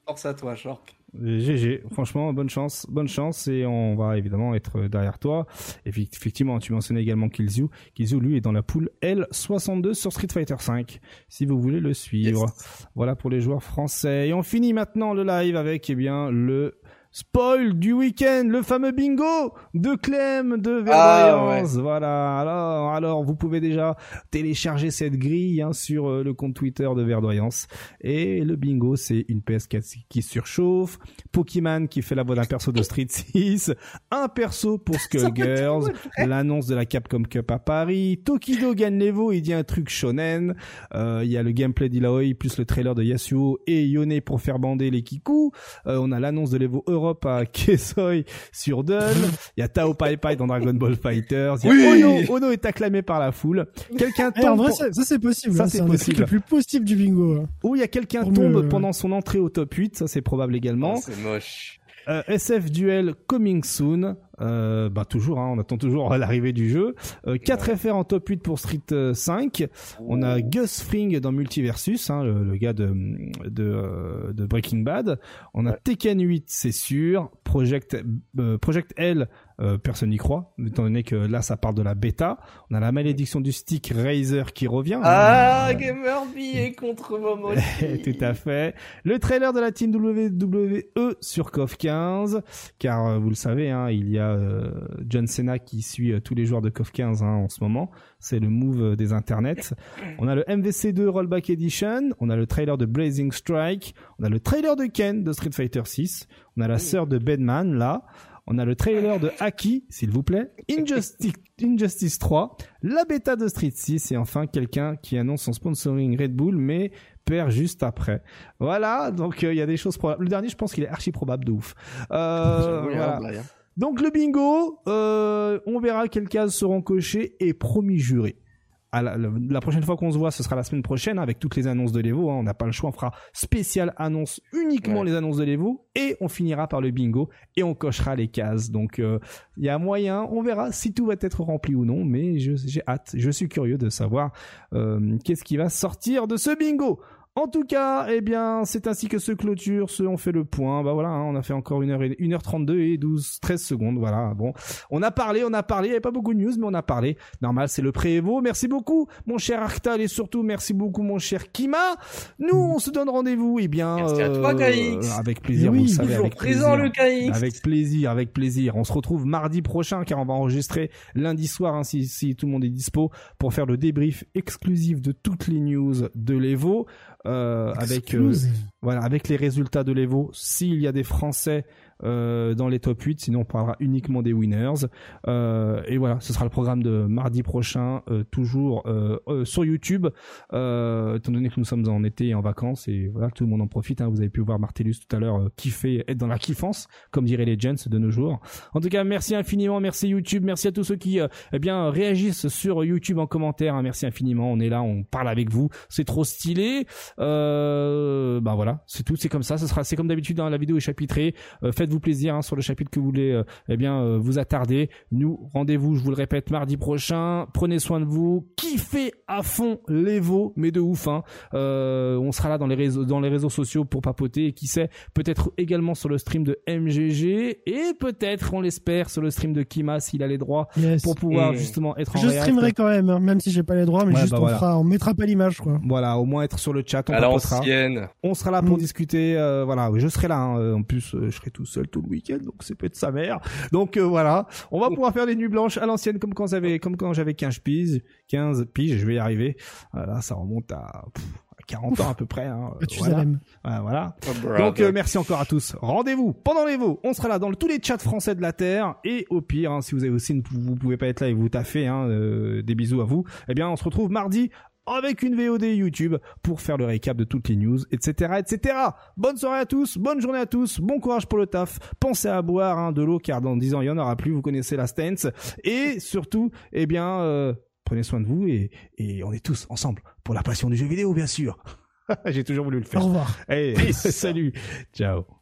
Force à toi, Shork. GG, franchement, bonne chance, bonne chance et on va évidemment être derrière toi. Et effectivement, tu mentionnais également Killzoo. Killzoo, lui, est dans la poule L62 sur Street Fighter 5, si vous voulez le suivre. Voilà pour les joueurs français. Et on finit maintenant le live avec, eh bien, le Spoil du week-end, le fameux bingo de Clem de Verdoyance. Ah, voilà. Alors, alors, vous pouvez déjà télécharger cette grille hein, sur euh, le compte Twitter de Verdoyance. Et le bingo, c'est une PS4 qui surchauffe, Pokémon qui fait la voix d'un perso de Street 6, un perso pour Skullgirls, l'annonce de la Capcom Cup à Paris, Tokido gagne l'Evo, il dit un truc shonen. Euh, il y a le gameplay d'Ilaoi plus le trailer de Yasuo et Yone pour faire bander les Kiku. Euh, on a l'annonce de l'Evo Europe à sur. Il y a Tao Pai Pai dans Dragon Ball Fighters. oui Ono. est acclamé par la foule. Quelqu'un tombe. Eh, en vrai, ça, c'est possible. Ça, hein, c'est possible. Le plus possible du bingo. Hein. Ou il y a quelqu'un tombe pendant son entrée au top 8. Ça, c'est probable également. Ah, c'est moche. Euh, SF Duel Coming Soon. Euh, bah toujours, hein, on attend toujours l'arrivée du jeu. Euh, 4 FR en top 8 pour Street 5. Euh, on a Gus Fring dans Multiversus, hein, le, gars de, de, euh, de, Breaking Bad. On a Tekken 8, c'est sûr. Project, Project L euh, personne n'y croit, étant donné que là ça part de la bêta. On a la malédiction du stick Razer qui revient. Ah, Gamer est contre Momo. Tout à fait. Le trailer de la team WWE sur KOF 15, car euh, vous le savez, hein, il y a euh, John Cena qui suit tous les joueurs de KOF 15 hein, en ce moment. C'est le move des internets. On a le MVC2 Rollback Edition. On a le trailer de Blazing Strike. On a le trailer de Ken de Street Fighter 6. On a la sœur de Bedman là. On a le trailer de Haki, s'il vous plaît, Injustice, Injustice 3, la bêta de Street 6 et enfin quelqu'un qui annonce son sponsoring Red Bull mais perd juste après. Voilà, donc euh, il y a des choses probables. Le dernier, je pense qu'il est archi probable de ouf. Euh, voilà. Donc le bingo, euh, on verra quelles cases seront cochées et promis juré la, prochaine fois qu'on se voit, ce sera la semaine prochaine avec toutes les annonces de l'Evo. Hein. on n'a pas le choix, on fera spécial annonce uniquement les annonces de l'Evo et on finira par le bingo et on cochera les cases. Donc euh, il y a moyen, on verra si tout va être rempli ou non, mais j'ai hâte, je suis curieux de savoir euh, qu'est-ce qui va sortir de ce bingo. En tout cas, eh bien, c'est ainsi que se clôture ce On fait le point. Bah voilà, hein, on a fait encore 1 h 1h32 et 12 13 secondes. Voilà, bon. On a parlé, on a parlé, il n'y avait pas beaucoup de news mais on a parlé. Normal, c'est le pré-Evo. Merci beaucoup mon cher Arctal et surtout merci beaucoup mon cher Kima. Nous, on se donne rendez-vous eh bien merci à toi, euh, avec plaisir, oui, vous savez avec présent plaisir. le KX. Avec plaisir, avec plaisir. On se retrouve mardi prochain car on va enregistrer lundi soir hein, si, si tout le monde est dispo pour faire le débrief exclusif de toutes les news de l'Evo. Euh, avec euh, voilà avec les résultats de l'Evo. S'il y a des Français dans les top 8. Sinon, on parlera uniquement des winners. et voilà, ce sera le programme de mardi prochain, toujours sur YouTube. étant donné que nous sommes en été et en vacances, et voilà, tout le monde en profite. Hein. Vous avez pu voir Martellus tout à l'heure kiffer, être dans la kiffance, comme dirait les gens de nos jours. En tout cas, merci infiniment, merci YouTube, merci à tous ceux qui eh bien réagissent sur YouTube en commentaire. Hein. Merci infiniment. On est là, on parle avec vous. C'est trop stylé. Euh, bah voilà, c'est tout. C'est comme ça. Ce sera, c'est comme d'habitude. dans La vidéo est chapitrée. Euh, faites-vous plaisir hein, sur le chapitre que vous voulez. Euh, eh bien, euh, vous attarder. Nous, rendez-vous. Je vous le répète, mardi prochain. Prenez soin de vous. Kiffez à fond les veaux, mais de ouf. Hein. on sera là dans les réseaux, dans les réseaux sociaux pour papoter. Et qui sait, peut-être également sur le stream de MGG et peut-être, on l'espère, sur le stream de Kima s'il a les droits pour pouvoir justement être en Je streamerai quand même, hein, même si j'ai pas les droits, mais juste bah on fera, on mettra pas l'image, quoi. Voilà, au moins être sur le chat, on. On sera là pour mm. discuter, euh, voilà, je serai là. Hein. En plus, euh, je serai tout seul tout le week-end, donc c'est peut-être sa mère. Donc euh, voilà, on va pouvoir faire des nuits blanches à l'ancienne, comme quand j'avais, comme quand j'avais 15 piges, 15 piges, je vais y arriver. Là, ça remonte à. 40 ans à peu près. Hein. Voilà. voilà. Oh, Donc euh, merci encore à tous. Rendez-vous pendant les veaux. On sera là dans tous les chats français de la terre. Et au pire, hein, si vous avez aussi, vous pouvez pas être là et vous taffez, hein, euh, des bisous à vous. Eh bien, on se retrouve mardi avec une VOD YouTube pour faire le récap de toutes les news, etc., etc. Bonne soirée à tous, bonne journée à tous, bon courage pour le taf. Pensez à boire hein, de l'eau car dans 10 ans il y en aura plus. Vous connaissez la stance. Et surtout, eh bien. Euh, prenez soin de vous et, et on est tous ensemble pour la passion du jeu vidéo, bien sûr. J'ai toujours voulu le faire. Au revoir. Hey, salut. Ciao.